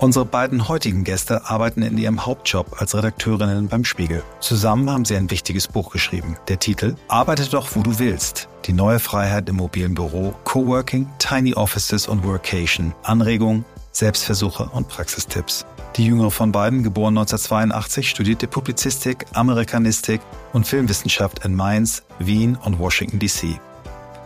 Unsere beiden heutigen Gäste arbeiten in ihrem Hauptjob als Redakteurinnen beim Spiegel. Zusammen haben sie ein wichtiges Buch geschrieben. Der Titel Arbeite doch, wo du willst. Die neue Freiheit im mobilen Büro, Coworking, Tiny Offices und Workation. Anregungen, Selbstversuche und Praxistipps. Die jüngere von beiden, geboren 1982, studierte Publizistik, Amerikanistik und Filmwissenschaft in Mainz, Wien und Washington DC.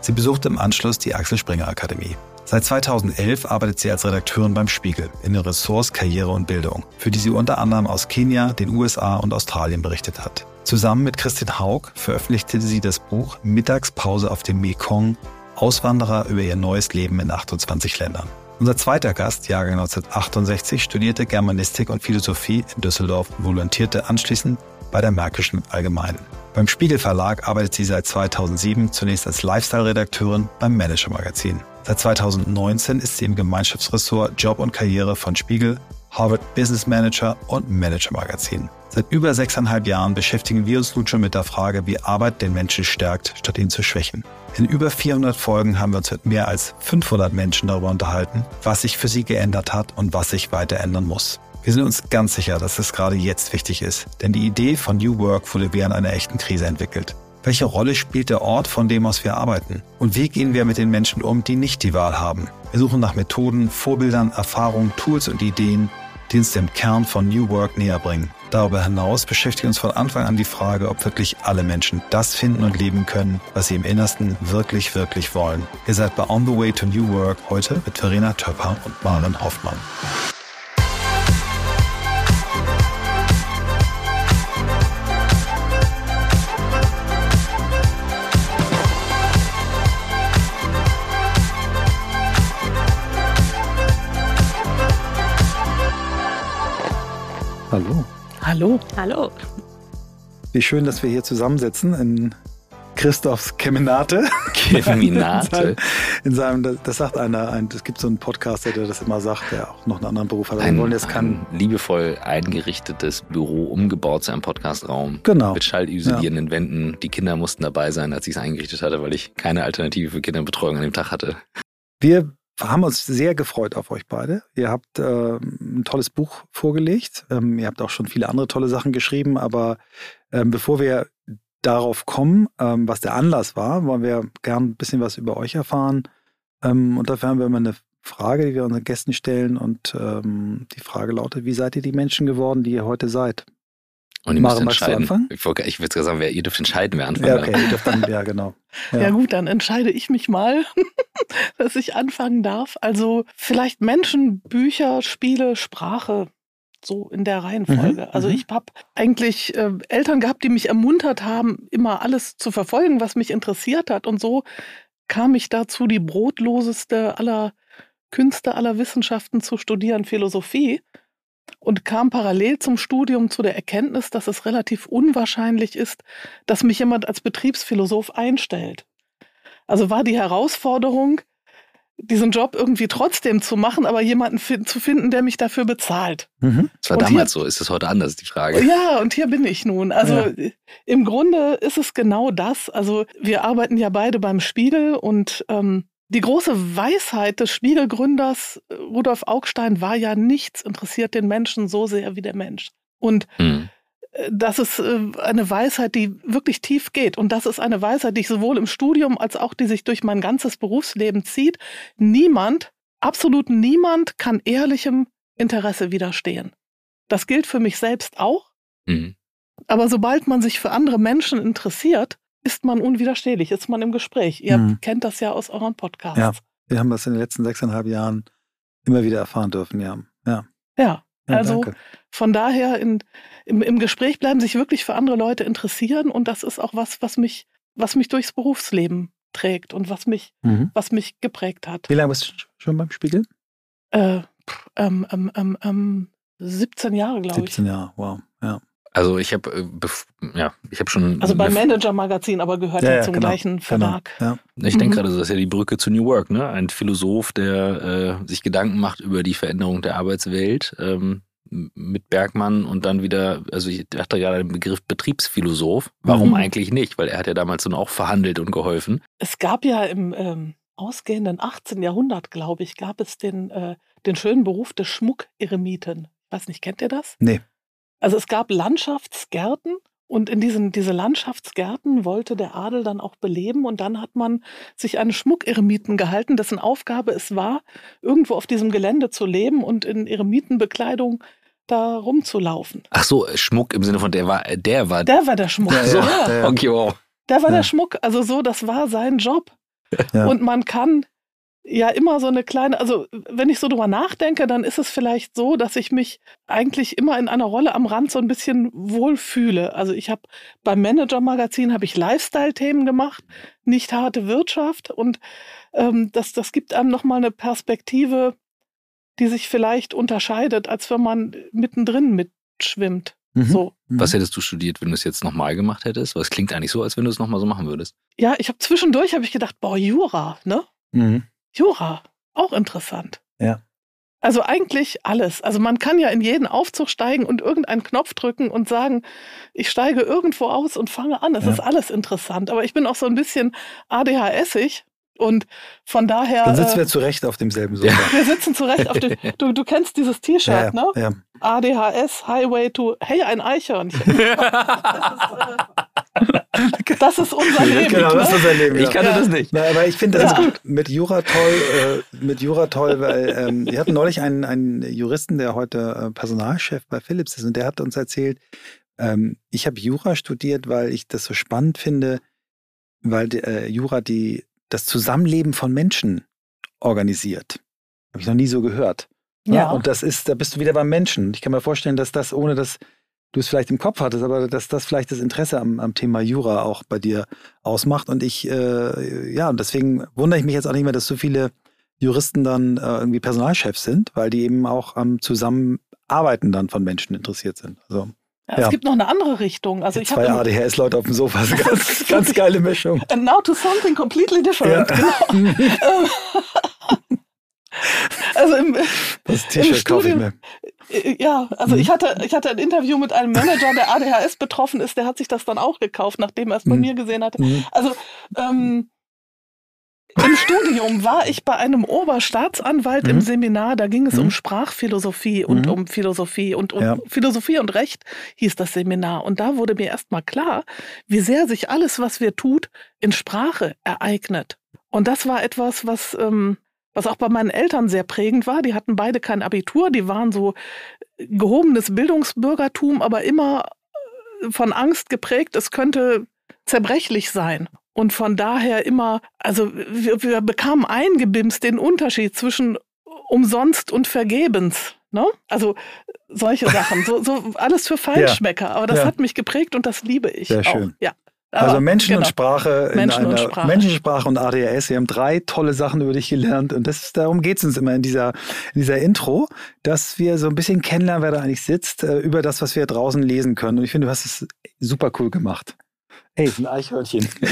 Sie besuchte im Anschluss die Axel Springer Akademie. Seit 2011 arbeitet sie als Redakteurin beim Spiegel in den Ressorts Karriere und Bildung, für die sie unter anderem aus Kenia, den USA und Australien berichtet hat. Zusammen mit Christine Haug veröffentlichte sie das Buch Mittagspause auf dem Mekong, Auswanderer über ihr neues Leben in 28 Ländern. Unser zweiter Gast, Jahrgang 1968, studierte Germanistik und Philosophie in Düsseldorf und volontierte anschließend bei der Märkischen Allgemeinen. Beim Spiegel Verlag arbeitet sie seit 2007 zunächst als Lifestyle-Redakteurin beim Manager Magazin. Seit 2019 ist sie im Gemeinschaftsressort Job und Karriere von Spiegel, Harvard Business Manager und Manager Magazin. Seit über sechseinhalb Jahren beschäftigen wir uns nun schon mit der Frage, wie Arbeit den Menschen stärkt, statt ihn zu schwächen. In über 400 Folgen haben wir uns mit mehr als 500 Menschen darüber unterhalten, was sich für sie geändert hat und was sich weiter ändern muss. Wir sind uns ganz sicher, dass es gerade jetzt wichtig ist, denn die Idee von New Work wurde während einer echten Krise entwickelt. Welche Rolle spielt der Ort, von dem aus wir arbeiten? Und wie gehen wir mit den Menschen um, die nicht die Wahl haben? Wir suchen nach Methoden, Vorbildern, Erfahrungen, Tools und Ideen, die uns dem Kern von New Work näher bringen. Darüber hinaus beschäftigt uns von Anfang an die Frage, ob wirklich alle Menschen das finden und leben können, was sie im Innersten wirklich, wirklich wollen. Ihr seid bei On the Way to New Work heute mit Verena Töpper und Maren Hoffmann. Hallo. Hallo. Hallo. Wie schön, dass wir hier zusammensitzen in Christophs Kemenate. Kemenate. In seinem, das, das sagt einer, es gibt so einen Podcaster, der das immer sagt, der auch noch einen anderen Beruf hat. Ein, wollen jetzt ein liebevoll eingerichtetes Büro umgebaut zu einem Podcastraum. Genau. Mit schallisolierenden ja. Wänden. Die Kinder mussten dabei sein, als ich es eingerichtet hatte, weil ich keine Alternative für Kinderbetreuung an dem Tag hatte. Wir haben uns sehr gefreut auf euch beide. Ihr habt äh, ein tolles Buch vorgelegt. Ähm, ihr habt auch schon viele andere tolle Sachen geschrieben. Aber ähm, bevor wir darauf kommen, ähm, was der Anlass war, wollen wir gern ein bisschen was über euch erfahren. Ähm, und dafür haben wir immer eine Frage, die wir unseren Gästen stellen. Und ähm, die Frage lautet, wie seid ihr die Menschen geworden, die ihr heute seid? Und ihr müsst entscheiden. Ich, ich würde sagen, wer, ihr dürft entscheiden, wer anfangen Ja, okay, ihr dürft dann, ja, genau. Ja. ja. gut, dann entscheide ich mich mal, dass ich anfangen darf. Also vielleicht Menschen, Bücher, Spiele, Sprache, so in der Reihenfolge. Mhm, also mhm. ich habe eigentlich äh, Eltern gehabt, die mich ermuntert haben, immer alles zu verfolgen, was mich interessiert hat. Und so kam ich dazu, die brotloseste aller Künste, aller Wissenschaften zu studieren, Philosophie und kam parallel zum Studium zu der Erkenntnis, dass es relativ unwahrscheinlich ist, dass mich jemand als Betriebsphilosoph einstellt. Also war die Herausforderung, diesen Job irgendwie trotzdem zu machen, aber jemanden zu finden, der mich dafür bezahlt. Mhm. Das war und damals hier, so, ist es heute anders, die Frage. Ja, und hier bin ich nun. Also ja. im Grunde ist es genau das. Also wir arbeiten ja beide beim Spiegel und ähm, die große Weisheit des Spiegelgründers äh, Rudolf Augstein war ja, nichts interessiert den Menschen so sehr wie der Mensch. Und mhm. das ist äh, eine Weisheit, die wirklich tief geht. Und das ist eine Weisheit, die ich sowohl im Studium als auch die sich durch mein ganzes Berufsleben zieht. Niemand, absolut niemand kann ehrlichem Interesse widerstehen. Das gilt für mich selbst auch. Mhm. Aber sobald man sich für andere Menschen interessiert, ist man unwiderstehlich, ist man im Gespräch. Ihr hm. kennt das ja aus euren Podcasts. Ja, wir haben das in den letzten sechseinhalb Jahren immer wieder erfahren dürfen, ja. Ja, ja, ja also danke. von daher in, im, im Gespräch bleiben, sich wirklich für andere Leute interessieren und das ist auch was, was mich, was mich durchs Berufsleben trägt und was mich, mhm. was mich geprägt hat. Wie lange bist du schon beim Spiegel? Äh, ähm, ähm, ähm, 17 Jahre, glaube ich. 17 Jahre, wow, ja. Also ich habe äh, ja, ich habe schon. Also beim Manager-Magazin, aber gehört ja, ja zum genau, gleichen genau. Verlag. Genau, ja. Ich denke mhm. gerade, das ist ja die Brücke zu New Work, ne? Ein Philosoph, der äh, sich Gedanken macht über die Veränderung der Arbeitswelt ähm, mit Bergmann und dann wieder, also ich dachte ja den Begriff Betriebsphilosoph. Warum mhm. eigentlich nicht? Weil er hat ja damals dann auch verhandelt und geholfen. Es gab ja im ähm, ausgehenden 18. Jahrhundert, glaube ich, gab es den, äh, den schönen Beruf des Schmuckeremiten. Ich weiß nicht, kennt ihr das? Nee. Also es gab Landschaftsgärten und in diesen diese Landschaftsgärten wollte der Adel dann auch beleben und dann hat man sich einen Schmuckeremiten gehalten, dessen Aufgabe es war, irgendwo auf diesem Gelände zu leben und in Eremitenbekleidung da rumzulaufen. Ach so, Schmuck im Sinne von der war der war Der war der Schmuck. Ja, so. ja, ja. Okay, wow. Der war Ja. der Schmuck. Also so, das war sein Job. Ja. Und man kann ja immer so eine kleine, also wenn ich so drüber nachdenke, dann ist es vielleicht so, dass ich mich eigentlich immer in einer Rolle am Rand so ein bisschen wohlfühle. Also ich habe beim Manager-Magazin habe ich Lifestyle-Themen gemacht, nicht harte Wirtschaft und ähm, das, das gibt einem nochmal eine Perspektive, die sich vielleicht unterscheidet, als wenn man mittendrin mitschwimmt. Mhm. So. Mhm. Was hättest du studiert, wenn du es jetzt nochmal gemacht hättest? Weil es klingt eigentlich so, als wenn du es nochmal so machen würdest. Ja, ich habe zwischendurch habe ich gedacht, boah, Jura, ne? Mhm. Jura, auch interessant. Ja. Also eigentlich alles. Also man kann ja in jeden Aufzug steigen und irgendeinen Knopf drücken und sagen, ich steige irgendwo aus und fange an. Es Ja. ist alles interessant. Aber ich bin auch so ein bisschen ADHSig und von daher. Dann sitzen äh, wir zu Recht auf demselben Sofa. wir sitzen zurecht auf dem. Du, du kennst dieses T-Shirt, ja, ne? ja. ADHS, Highway to. Hey, ein Eichhörnchen. Das ist unser Leben. genau, das ist ne? unser Leben. Ich kannte Ja. das nicht. Na, aber ich finde das Ja. gut. Mit Jura toll, äh, mit Jura toll, weil ähm, wir hatten neulich einen, einen Juristen, der heute äh, Personalchef bei Philips ist und der hat uns erzählt, ähm, ich habe Jura studiert, weil ich das so spannend finde, weil äh, Jura die, das Zusammenleben von Menschen organisiert. Habe ich noch nie so gehört. Ja. Und das ist, da bist du wieder beim Menschen. Ich kann mir vorstellen, dass das, ohne dass du es vielleicht im Kopf hattest, aber dass das vielleicht das Interesse am, am Thema Jura auch bei dir ausmacht. Und ich, äh, ja, und deswegen wundere ich mich jetzt auch nicht mehr, dass so viele Juristen dann äh, irgendwie Personalchefs sind, weil die eben auch am Zusammenarbeiten dann von Menschen interessiert sind. Also Ja. Es gibt noch eine andere Richtung. Also ich zwei ADHS-Leute auf dem Sofa, das ist eine ganz, ganz geile Mischung. And now to something completely different. Ja. Genau. Also im, Das T-Shirt kaufe ich mir. ja, also Mhm. ich hatte, ich hatte ein Interview mit einem Manager, der ADHS betroffen ist, der hat sich das dann auch gekauft, nachdem er es bei Mhm. mir gesehen hatte. Mhm. Also ähm, im Studium war ich bei einem Oberstaatsanwalt im Mhm. Seminar, da ging es Mhm. um Sprachphilosophie und Mhm. um Philosophie und um Ja. Philosophie und Recht hieß das Seminar. Und da wurde mir erstmal klar, wie sehr sich alles, was wir tut, in Sprache ereignet. Und das war etwas, was, ähm, was auch bei meinen Eltern sehr prägend war. Die hatten beide kein Abitur, die waren so gehobenes Bildungsbürgertum, aber immer äh, von Angst geprägt, es könnte zerbrechlich sein. Und von daher immer, also wir, wir bekamen eingebimst den Unterschied zwischen umsonst und vergebens. Ne? Also solche Sachen, so, so alles für Feinschmecker. Aber das Ja. hat mich geprägt und das liebe ich. Sehr auch. schön. Ja. Also Aber, Menschen und genau. Sprache in Menschen und einer Sprache. Menschensprache und ADHS. Wir haben drei tolle Sachen über dich gelernt und das, darum geht es uns immer in dieser, in dieser Intro, dass wir so ein bisschen kennenlernen, wer da eigentlich sitzt, äh, über das, was wir draußen lesen können. Und ich finde, du hast es super cool gemacht. Ey, ein Eichhörnchen. Da,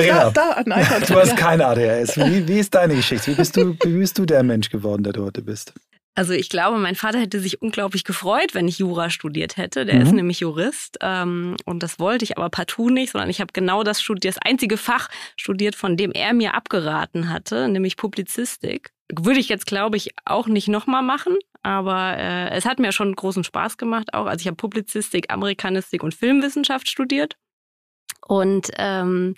Verena, da, ein Eichhörnchen. du hast ja. keine ADHS. Wie, wie ist deine Geschichte? Wie bist, du, wie bist du der Mensch geworden, der du heute bist? Also ich glaube, mein Vater hätte sich unglaublich gefreut, wenn ich Jura studiert hätte. Der Mhm. ist nämlich Jurist ähm, und das wollte ich aber partout nicht, sondern ich habe genau das studiert, das einzige Fach studiert, von dem er mir abgeraten hatte, nämlich Publizistik. Würde ich jetzt, glaube ich, auch nicht nochmal machen, aber äh, es hat mir schon großen Spaß gemacht auch. Also ich habe Publizistik, Amerikanistik und Filmwissenschaft studiert und ähm,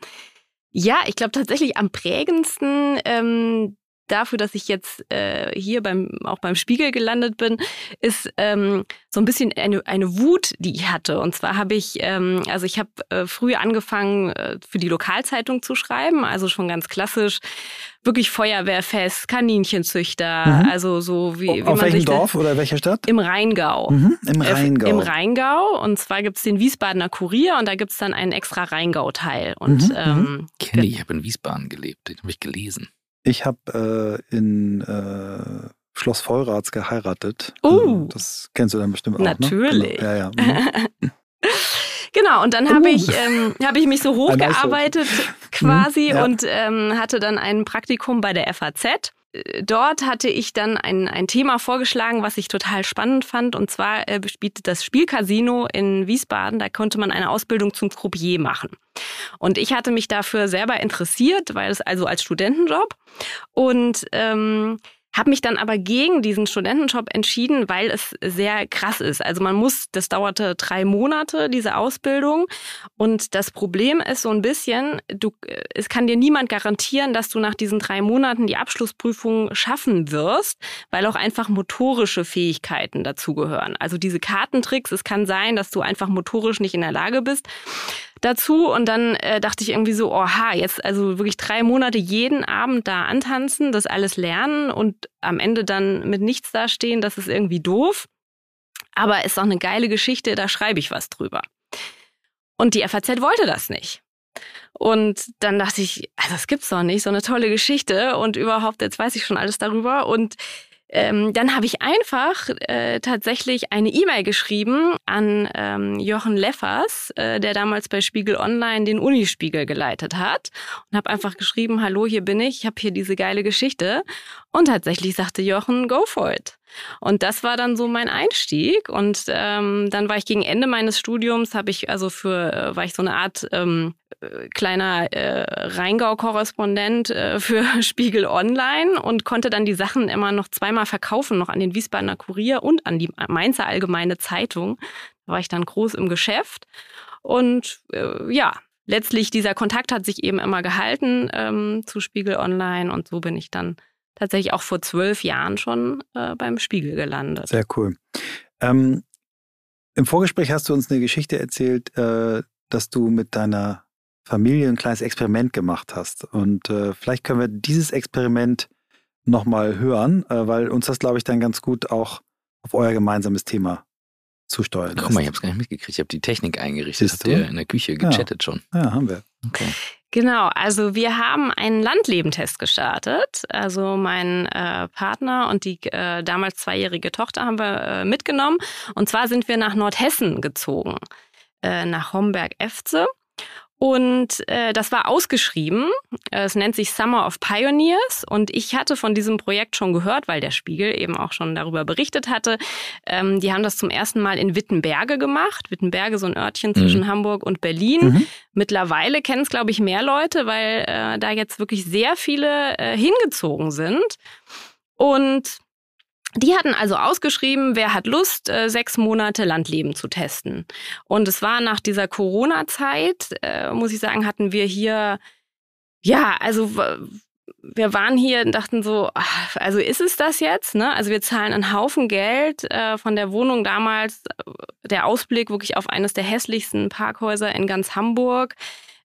ja, ich glaube tatsächlich am prägendsten ähm, dafür, dass ich jetzt äh, hier beim auch beim Spiegel gelandet bin, ist ähm, so ein bisschen eine, eine Wut, die ich hatte. Und zwar habe ich, ähm, also ich habe äh, früh angefangen, äh, für die Lokalzeitung zu schreiben, also schon ganz klassisch, wirklich Feuerwehrfest, Kaninchenzüchter, Mhm. also so wie, wie Auf man welchem Dorf oder welcher Stadt? im Rheingau. Mhm, Im Äh, Rheingau. Im Rheingau. Und zwar gibt's den Wiesbadener Kurier und da gibt's dann einen extra Rheingau-Teil. Und Mhm, ähm, Kenne ich, ich habe in Wiesbaden gelebt, den habe ich gelesen. Ich habe äh, in äh, Schloss Vollrats geheiratet. Oh. Äh, Das kennst du dann bestimmt auch. Natürlich. Ne? Genau. Ja, ja. Mhm. Genau, und dann habe Uh. ich, ähm, hab ich mich so hochgearbeitet quasi Mhm, ja. und ähm, hatte dann ein Praktikum bei der FAZ. Dort hatte ich dann ein, ein Thema vorgeschlagen, was ich total spannend fand. Und zwar äh, spielte das Spielcasino in Wiesbaden. Da konnte man eine Ausbildung zum Croupier machen. Und ich hatte mich dafür selber interessiert, weil es also als Studentenjob. Und ähm, habe mich dann aber gegen diesen Studentenjob entschieden, weil es sehr krass ist. Also man muss, das dauerte drei Monate, diese Ausbildung. Und das Problem ist so ein bisschen, du, es kann dir niemand garantieren, dass du nach diesen drei Monaten die Abschlussprüfung schaffen wirst, weil auch einfach motorische Fähigkeiten dazugehören. Also diese Kartentricks, es kann sein, dass du einfach motorisch nicht in der Lage bist dazu. Und dann äh, dachte ich irgendwie so, oha, jetzt also wirklich drei Monate jeden Abend da antanzen, das alles lernen und am Ende dann mit nichts dastehen, das ist irgendwie doof. Aber ist auch eine geile Geschichte, da schreibe ich was drüber. Und die FAZ wollte das nicht. Und dann dachte ich, also das gibt's doch nicht, so eine tolle Geschichte und überhaupt, jetzt weiß ich schon alles darüber. Und ähm, dann habe ich einfach äh, tatsächlich eine E-Mail geschrieben an ähm, Jochen Leffers, äh, der damals bei Spiegel Online den Unispiegel geleitet hat und habe einfach geschrieben, hallo, hier bin ich, ich habe hier diese geile Geschichte und tatsächlich sagte Jochen, go for it. Und das war dann so mein Einstieg. Und ähm, dann war ich gegen Ende meines Studiums, habe ich also für, äh, war ich so eine Art ähm, äh, kleiner äh, Rheingau-Korrespondent äh, für Spiegel Online und konnte dann die Sachen immer noch zweimal verkaufen, noch an den Wiesbadener Kurier und an die Mainzer Allgemeine Zeitung. Da war ich dann groß im Geschäft. Und äh, ja, letztlich dieser Kontakt hat sich eben immer gehalten ähm, zu Spiegel Online und so bin ich dann tatsächlich auch vor zwölf Jahren schon äh, beim Spiegel gelandet. Sehr cool. Ähm, Im Vorgespräch hast du uns eine Geschichte erzählt, äh, dass du mit deiner Familie ein kleines Experiment gemacht hast. Und äh, vielleicht können wir dieses Experiment nochmal hören, äh, weil uns das, glaube ich, dann ganz gut auch auf euer gemeinsames Thema zusteuert. Guck mal, ich habe es gar nicht mitgekriegt. Ich habe die Technik eingerichtet. Habt ihr in der Küche gechattet ja. schon? Ja, haben wir. Okay. Genau, also wir haben einen Landlebentest gestartet. Also mein äh, Partner und die äh, damals zweijährige Tochter haben wir äh, mitgenommen. Und zwar sind wir nach Nordhessen gezogen, äh, nach Homberg-Efze. Und äh, das war ausgeschrieben. Es nennt sich Summer of Pioneers. Und ich hatte von diesem Projekt schon gehört, weil der Spiegel eben auch schon darüber berichtet hatte. Ähm, die haben das zum ersten Mal in Wittenberge gemacht. Wittenberge, so ein Örtchen zwischen mhm. Hamburg und Berlin. Mhm. Mittlerweile kennen es, glaube ich, mehr Leute, weil äh, da jetzt wirklich sehr viele äh, hingezogen sind. Und die hatten also ausgeschrieben, wer hat Lust, äh, sechs Monate Landleben zu testen. Und es war nach dieser Corona-Zeit, äh, muss ich sagen, hatten wir hier, ja, also wir waren hier und dachten so, also ist es das jetzt? Ne? Also wir zahlen einen Haufen Geld äh, von der Wohnung damals, der Ausblick wirklich auf eines der hässlichsten Parkhäuser in ganz Hamburg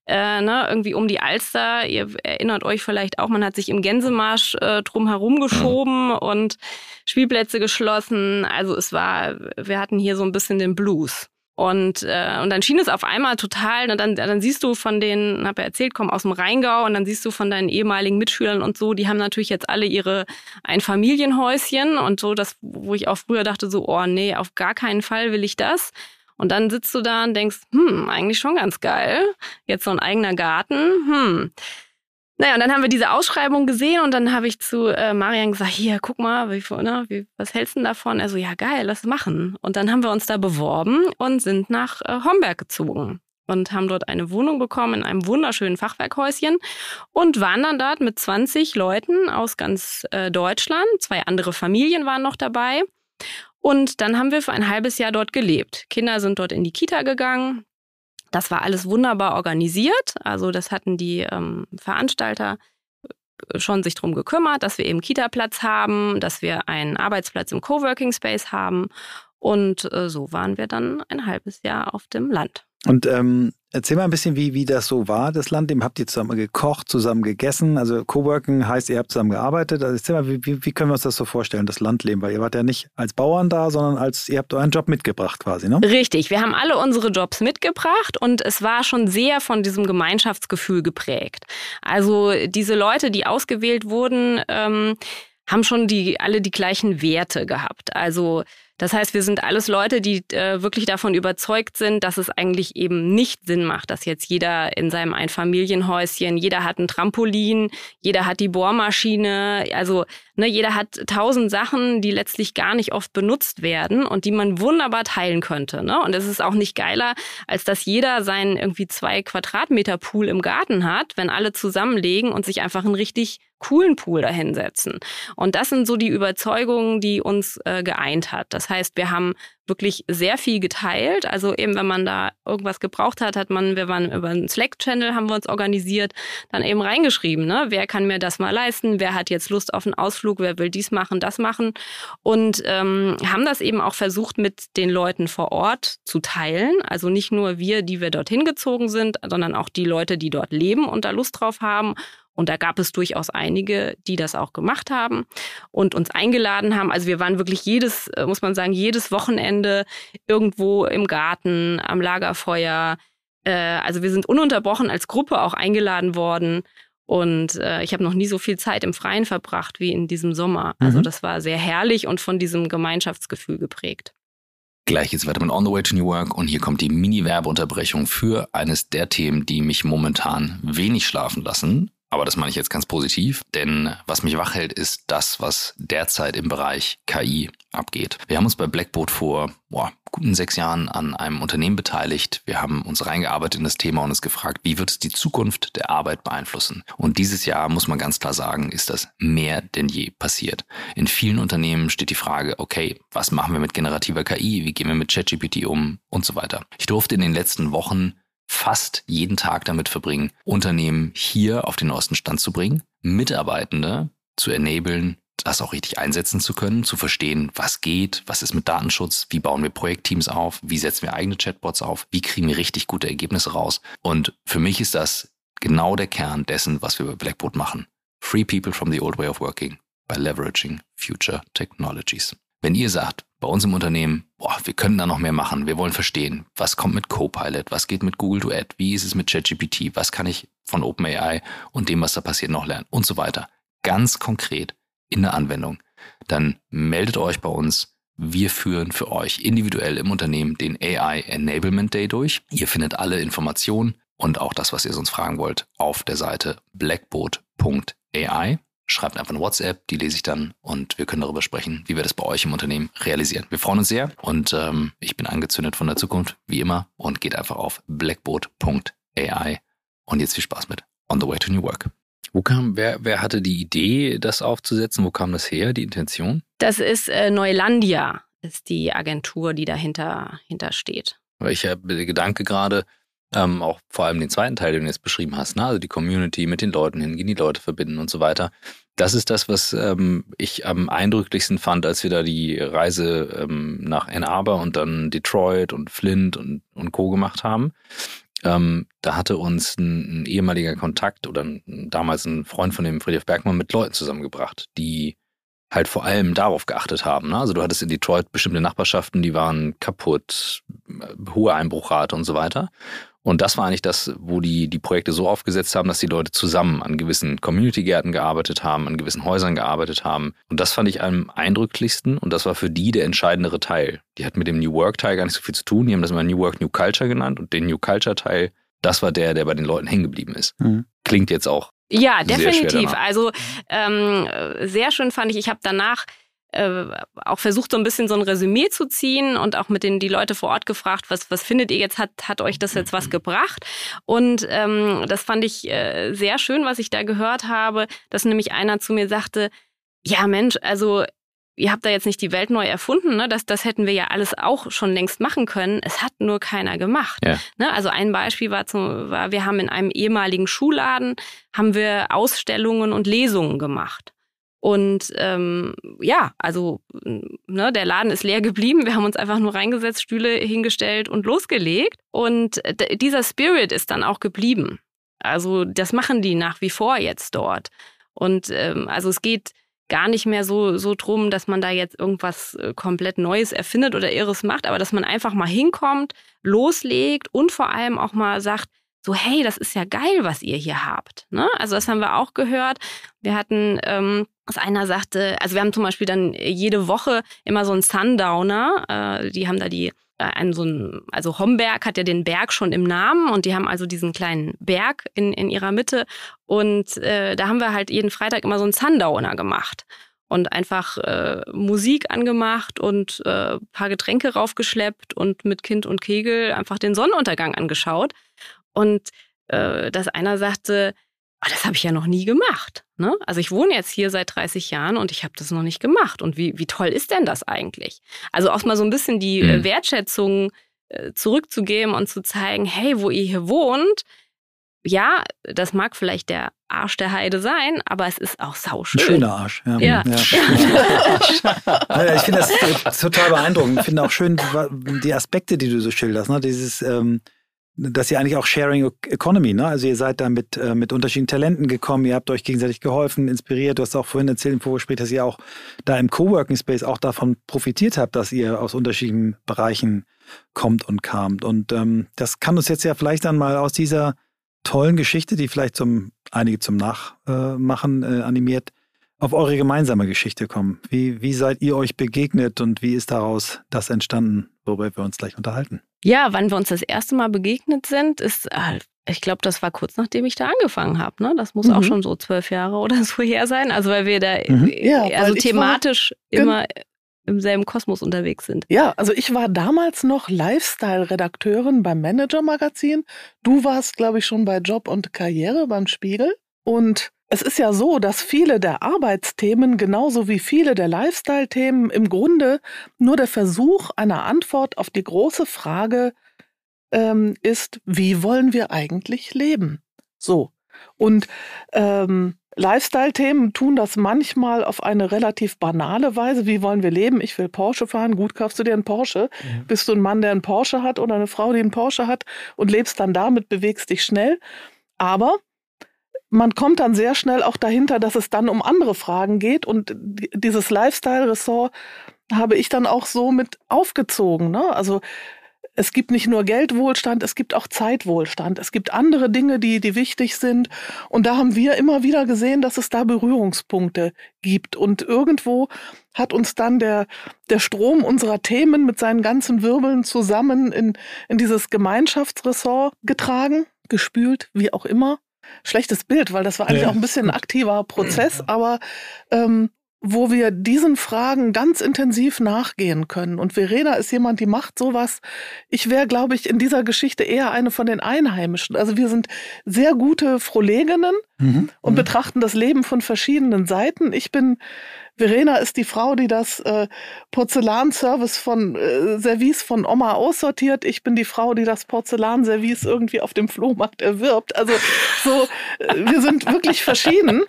äh, ne, irgendwie um die Alster. Ihr erinnert euch vielleicht auch, man hat sich im Gänsemarsch äh, drum herum geschoben mhm. und Spielplätze geschlossen. Also es war, wir hatten hier so ein bisschen den Blues. Und, äh, und dann schien es auf einmal total, und dann, dann siehst du von denen, hab ja erzählt, kommen aus dem Rheingau und dann siehst du von deinen ehemaligen Mitschülern und so, die haben natürlich jetzt alle ihre Einfamilienhäuschen und so, das, wo ich auch früher dachte so, oh nee, auf gar keinen Fall will ich das. Und dann sitzt du da und denkst, hm, eigentlich schon ganz geil. Jetzt so ein eigener Garten, hm. Naja, und dann haben wir diese Ausschreibung gesehen und dann habe ich zu äh, Marian gesagt, hier, guck mal, wie, ne, wie, was hältst du denn davon? Er so, ja geil, lass machen. Und dann haben wir uns da beworben und sind nach äh, Homberg gezogen und haben dort eine Wohnung bekommen in einem wunderschönen Fachwerkhäuschen und waren dann dort mit 20 Leuten aus ganz äh, Deutschland. Zwei andere Familien waren noch dabei. Und dann haben wir für ein halbes Jahr dort gelebt. Kinder sind dort in die Kita gegangen. Das war alles wunderbar organisiert. Also das hatten die ähm, Veranstalter äh, schon sich darum gekümmert, dass wir eben Kita-Platz haben, dass wir einen Arbeitsplatz im Coworking Space haben. Und äh, so waren wir dann ein halbes Jahr auf dem Land. Und ähm, erzähl mal ein bisschen, wie, wie das so war, das Land. Dem habt ihr zusammen gekocht, zusammen gegessen. Also Coworking heißt, ihr habt zusammen gearbeitet. Also erzähl mal, wie, wie, können wir uns das so vorstellen, das Landleben? Weil ihr wart ja nicht als Bauern da, sondern als ihr habt euren Job mitgebracht quasi, ne? Richtig, wir haben alle unsere Jobs mitgebracht und es war schon sehr von diesem Gemeinschaftsgefühl geprägt. Also diese Leute, die ausgewählt wurden, ähm, haben schon die alle die gleichen Werte gehabt. Also das heißt, wir sind alles Leute, die äh, wirklich davon überzeugt sind, dass es eigentlich eben nicht Sinn macht, dass jetzt jeder in seinem Einfamilienhäuschen, jeder hat ein Trampolin, jeder hat die Bohrmaschine, also ne, jeder hat tausend Sachen, die letztlich gar nicht oft benutzt werden und die man wunderbar teilen könnte. Ne? Und es ist auch nicht geiler, als dass jeder seinen irgendwie zwei Quadratmeter Pool im Garten hat, wenn alle zusammenlegen und sich einfach ein richtig coolen Pool dahinsetzen. Und das sind so die Überzeugungen, die uns äh, geeint hat. Das heißt, wir haben wirklich sehr viel geteilt. Also eben, wenn man da irgendwas gebraucht hat, hat man, wir waren über einen Slack-Channel, haben wir uns organisiert, dann eben reingeschrieben, ne? Wer kann mir das mal leisten? Wer hat jetzt Lust auf einen Ausflug? Wer will dies machen, das machen? Und ähm, haben das eben auch versucht, mit den Leuten vor Ort zu teilen. Also nicht nur wir, die wir dorthin gezogen sind, sondern auch die Leute, die dort leben und da Lust drauf haben und da gab es durchaus einige, die das auch gemacht haben und uns eingeladen haben. Also wir waren wirklich jedes, äh, muss man sagen, jedes Wochenende irgendwo im Garten, am Lagerfeuer. Äh, also wir sind ununterbrochen als Gruppe auch eingeladen worden. Und äh, ich habe noch nie so viel Zeit im Freien verbracht wie in diesem Sommer. Also mhm. das war sehr herrlich und von diesem Gemeinschaftsgefühl geprägt. Gleich geht's weiter mit On the Way to New Work und hier kommt die Mini-Werbeunterbrechung für eines der Themen, die mich momentan wenig schlafen lassen. Aber das meine ich jetzt ganz positiv, denn was mich wach hält, ist das, was derzeit im Bereich KI abgeht. Wir haben uns bei Blackboard vor boah, guten sechs Jahren an einem Unternehmen beteiligt. Wir haben uns reingearbeitet in das Thema und uns gefragt, wie wird es die Zukunft der Arbeit beeinflussen? Und dieses Jahr, muss man ganz klar sagen, ist das mehr denn je passiert. In vielen Unternehmen steht die Frage, okay, was machen wir mit generativer KI? Wie gehen wir mit ChatGPT um? Und so weiter. Ich durfte in den letzten Wochen fast jeden Tag damit verbringen, Unternehmen hier auf den neuesten Stand zu bringen, Mitarbeitende zu enablen, das auch richtig einsetzen zu können, zu verstehen, was geht, was ist mit Datenschutz, wie bauen wir Projektteams auf, wie setzen wir eigene Chatbots auf, wie kriegen wir richtig gute Ergebnisse raus. Und für mich ist das genau der Kern dessen, was wir bei Blackboard machen. Free people from the old way of working by leveraging future technologies. Wenn ihr sagt, bei uns im Unternehmen, boah, wir können da noch mehr machen, wir wollen verstehen, was kommt mit Copilot, was geht mit Google Duet, wie ist es mit ChatGPT, was kann ich von OpenAI und dem, was da passiert, noch lernen und so weiter. Ganz konkret in der Anwendung. Dann meldet euch bei uns. Wir führen für euch individuell im Unternehmen den AI Enablement Day durch. Ihr findet alle Informationen und auch das, was ihr sonst fragen wollt, auf der Seite blackboard.ai schreibt einfach eine WhatsApp, die lese ich dann und wir können darüber sprechen, wie wir das bei euch im Unternehmen realisieren. Wir freuen uns sehr und ähm, ich bin angezündet von der Zukunft, wie immer, und geht einfach auf blackboard.ai und jetzt viel Spaß mit On the Way to New Work. Wo kam, wer, wer hatte die Idee, das aufzusetzen? Wo kam das her, die Intention? Das ist äh, Neulandia, ist die Agentur, die dahinter hinter steht. Ich habe der Gedanke gerade, ähm, auch vor allem den zweiten Teil, den du jetzt beschrieben hast, ne? also die Community mit den Leuten hingehen, die Leute verbinden und so weiter. Das ist das, was ähm, ich am eindrücklichsten fand, als wir da die Reise ähm, nach Ann Arbor und dann Detroit und Flint und, und Co. gemacht haben. Ähm, da hatte uns ein, ein, ehemaliger Kontakt oder ein, damals ein Freund von dem Friedrich Bergmann mit Leuten zusammengebracht, die halt vor allem darauf geachtet haben. Ne? Also du hattest in Detroit bestimmte Nachbarschaften, die waren kaputt, äh, hohe Einbruchrate und so weiter. Und das war eigentlich das, wo die, die Projekte so aufgesetzt haben, dass die Leute zusammen an gewissen Community-Gärten gearbeitet haben, an gewissen Häusern gearbeitet haben. Und das fand ich am eindrücklichsten und das war für die der entscheidendere Teil. Die hat mit dem New Work-Teil gar nicht so viel zu tun. Die haben das immer New Work, New Culture genannt und den New Culture-Teil, das war der, der bei den Leuten hängen geblieben ist. Mhm. Klingt jetzt auch. Ja, definitiv. Also ähm, sehr schön fand ich, ich habe danach äh, auch versucht, so ein bisschen so ein Resümee zu ziehen und auch mit den die Leute vor Ort gefragt, was, was findet ihr jetzt, hat, hat euch das jetzt was gebracht? Und ähm, das fand ich äh, sehr schön, was ich da gehört habe, dass nämlich einer zu mir sagte, ja Mensch, also ihr habt da jetzt nicht die Welt neu erfunden, ne? Das, das hätten wir ja alles auch schon längst machen können. Es hat nur keiner gemacht. Ja. Ne? Also ein Beispiel war, zum, war, wir haben in einem ehemaligen Schulladen haben wir Ausstellungen und Lesungen gemacht. Und ähm, ja, also ne, der Laden ist leer geblieben. Wir haben uns einfach nur reingesetzt, Stühle hingestellt und losgelegt. Und dieser Spirit ist dann auch geblieben. Also das machen die nach wie vor jetzt dort. Und ähm, also es geht gar nicht mehr so, so drum, dass man da jetzt irgendwas äh, komplett Neues erfindet oder Irres macht, aber dass man einfach mal hinkommt, loslegt und vor allem auch mal sagt, so, hey, das ist ja geil, was ihr hier habt. Ne? Also das haben wir auch gehört. Wir hatten, ähm, dass einer sagte, also wir haben zum Beispiel dann jede Woche immer so einen Sundowner. Äh, die haben da die äh, einen so ein, also Homberg hat ja den Berg schon im Namen und die haben also diesen kleinen Berg in, in ihrer Mitte. Und äh, da haben wir halt jeden Freitag immer so einen Sundowner gemacht und einfach äh, Musik angemacht und äh, paar Getränke raufgeschleppt und mit Kind und Kegel einfach den Sonnenuntergang angeschaut. Und äh, dass einer sagte, oh, das habe ich ja noch nie gemacht. Ne? Also ich wohne jetzt hier seit 30 Jahren und ich habe das noch nicht gemacht. Und wie, wie toll ist denn das eigentlich? Also auch mal so ein bisschen die äh, mhm. Wertschätzung äh, zurückzugeben und zu zeigen, hey, wo ihr hier wohnt, ja, das mag vielleicht der Arsch der Heide sein, aber es ist auch sauschön. Ein schöner Arsch, ja. ja. ja. ich finde das total beeindruckend. Ich finde auch schön die Aspekte, die du so schilderst. Ne? Dieses, ähm, dass ihr eigentlich auch Sharing Economy, ne? Also ihr seid da mit, äh, mit unterschiedlichen Talenten gekommen, ihr habt euch gegenseitig geholfen, inspiriert. Du hast auch vorhin erzählt im Vorgespräch, dass ihr auch da im Coworking Space auch davon profitiert habt, dass ihr aus unterschiedlichen Bereichen kommt und kamt. Und ähm, das kann uns jetzt ja vielleicht dann mal aus dieser tollen Geschichte, die vielleicht zum einige zum Nachmachen äh, animiert, auf eure gemeinsame Geschichte kommen. Wie, wie seid ihr euch begegnet und wie ist daraus das entstanden, worüber wir uns gleich unterhalten? Ja, wann wir uns das erste Mal begegnet sind, ist, äh, ich glaube, das war kurz nachdem ich da angefangen habe. Ne? Das muss mhm. auch schon so zwölf Jahre oder so her sein. Also weil wir da mhm. ja, also thematisch war, immer im selben Kosmos unterwegs sind. Ja, also ich war damals noch Lifestyle-Redakteurin beim Manager-Magazin. Du warst, glaube ich, schon bei Job und Karriere beim Spiegel. Und es ist ja so, dass viele der Arbeitsthemen genauso wie viele der Lifestyle-Themen im Grunde nur der Versuch einer Antwort auf die große Frage ähm, ist, wie wollen wir eigentlich leben? So. Und ähm, Lifestyle-Themen tun das manchmal auf eine relativ banale Weise. Wie wollen wir leben? Ich will Porsche fahren. Gut, kaufst du dir einen Porsche? Mhm. Bist du ein Mann, der einen Porsche hat oder eine Frau, die einen Porsche hat und lebst dann damit, bewegst dich schnell? Aber man kommt dann sehr schnell auch dahinter, dass es dann um andere Fragen geht und dieses Lifestyle-Ressort habe ich dann auch so mit aufgezogen. Ne? Also es gibt nicht nur Geldwohlstand, es gibt auch Zeitwohlstand. Es gibt andere Dinge, die, die wichtig sind. Und da haben wir immer wieder gesehen, dass es da Berührungspunkte gibt. Und irgendwo hat uns dann der, der Strom unserer Themen mit seinen ganzen Wirbeln zusammen in, in dieses Gemeinschaftsressort getragen, gespült, wie auch immer. Schlechtes Bild, weil das war eigentlich ja. auch ein bisschen ein aktiver Prozess, aber ähm, wo wir diesen Fragen ganz intensiv nachgehen können. Und Verena ist jemand, die macht sowas. Ich wäre, glaube ich, in dieser Geschichte eher eine von den Einheimischen. Also wir sind sehr gute Froleginnen mhm. und mhm. betrachten das Leben von verschiedenen Seiten. Ich bin Verena ist die Frau, die das äh, Porzellanservice von äh, Service von Oma aussortiert. Ich bin die Frau, die das Porzellanservice irgendwie auf dem Flohmarkt erwirbt. Also so, äh, wir sind wirklich verschieden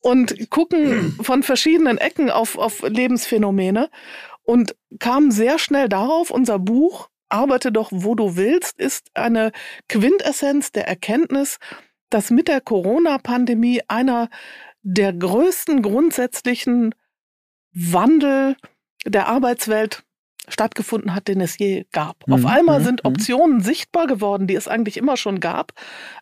und gucken von verschiedenen Ecken auf, auf Lebensphänomene und kamen sehr schnell darauf, unser Buch Arbeite doch, wo du willst, ist eine Quintessenz der Erkenntnis, dass mit der Corona-Pandemie einer der größten grundsätzlichen Wandel der Arbeitswelt stattgefunden hat, den es je gab. Mhm. Auf einmal mhm. sind mhm. Optionen sichtbar geworden, die es eigentlich immer schon gab,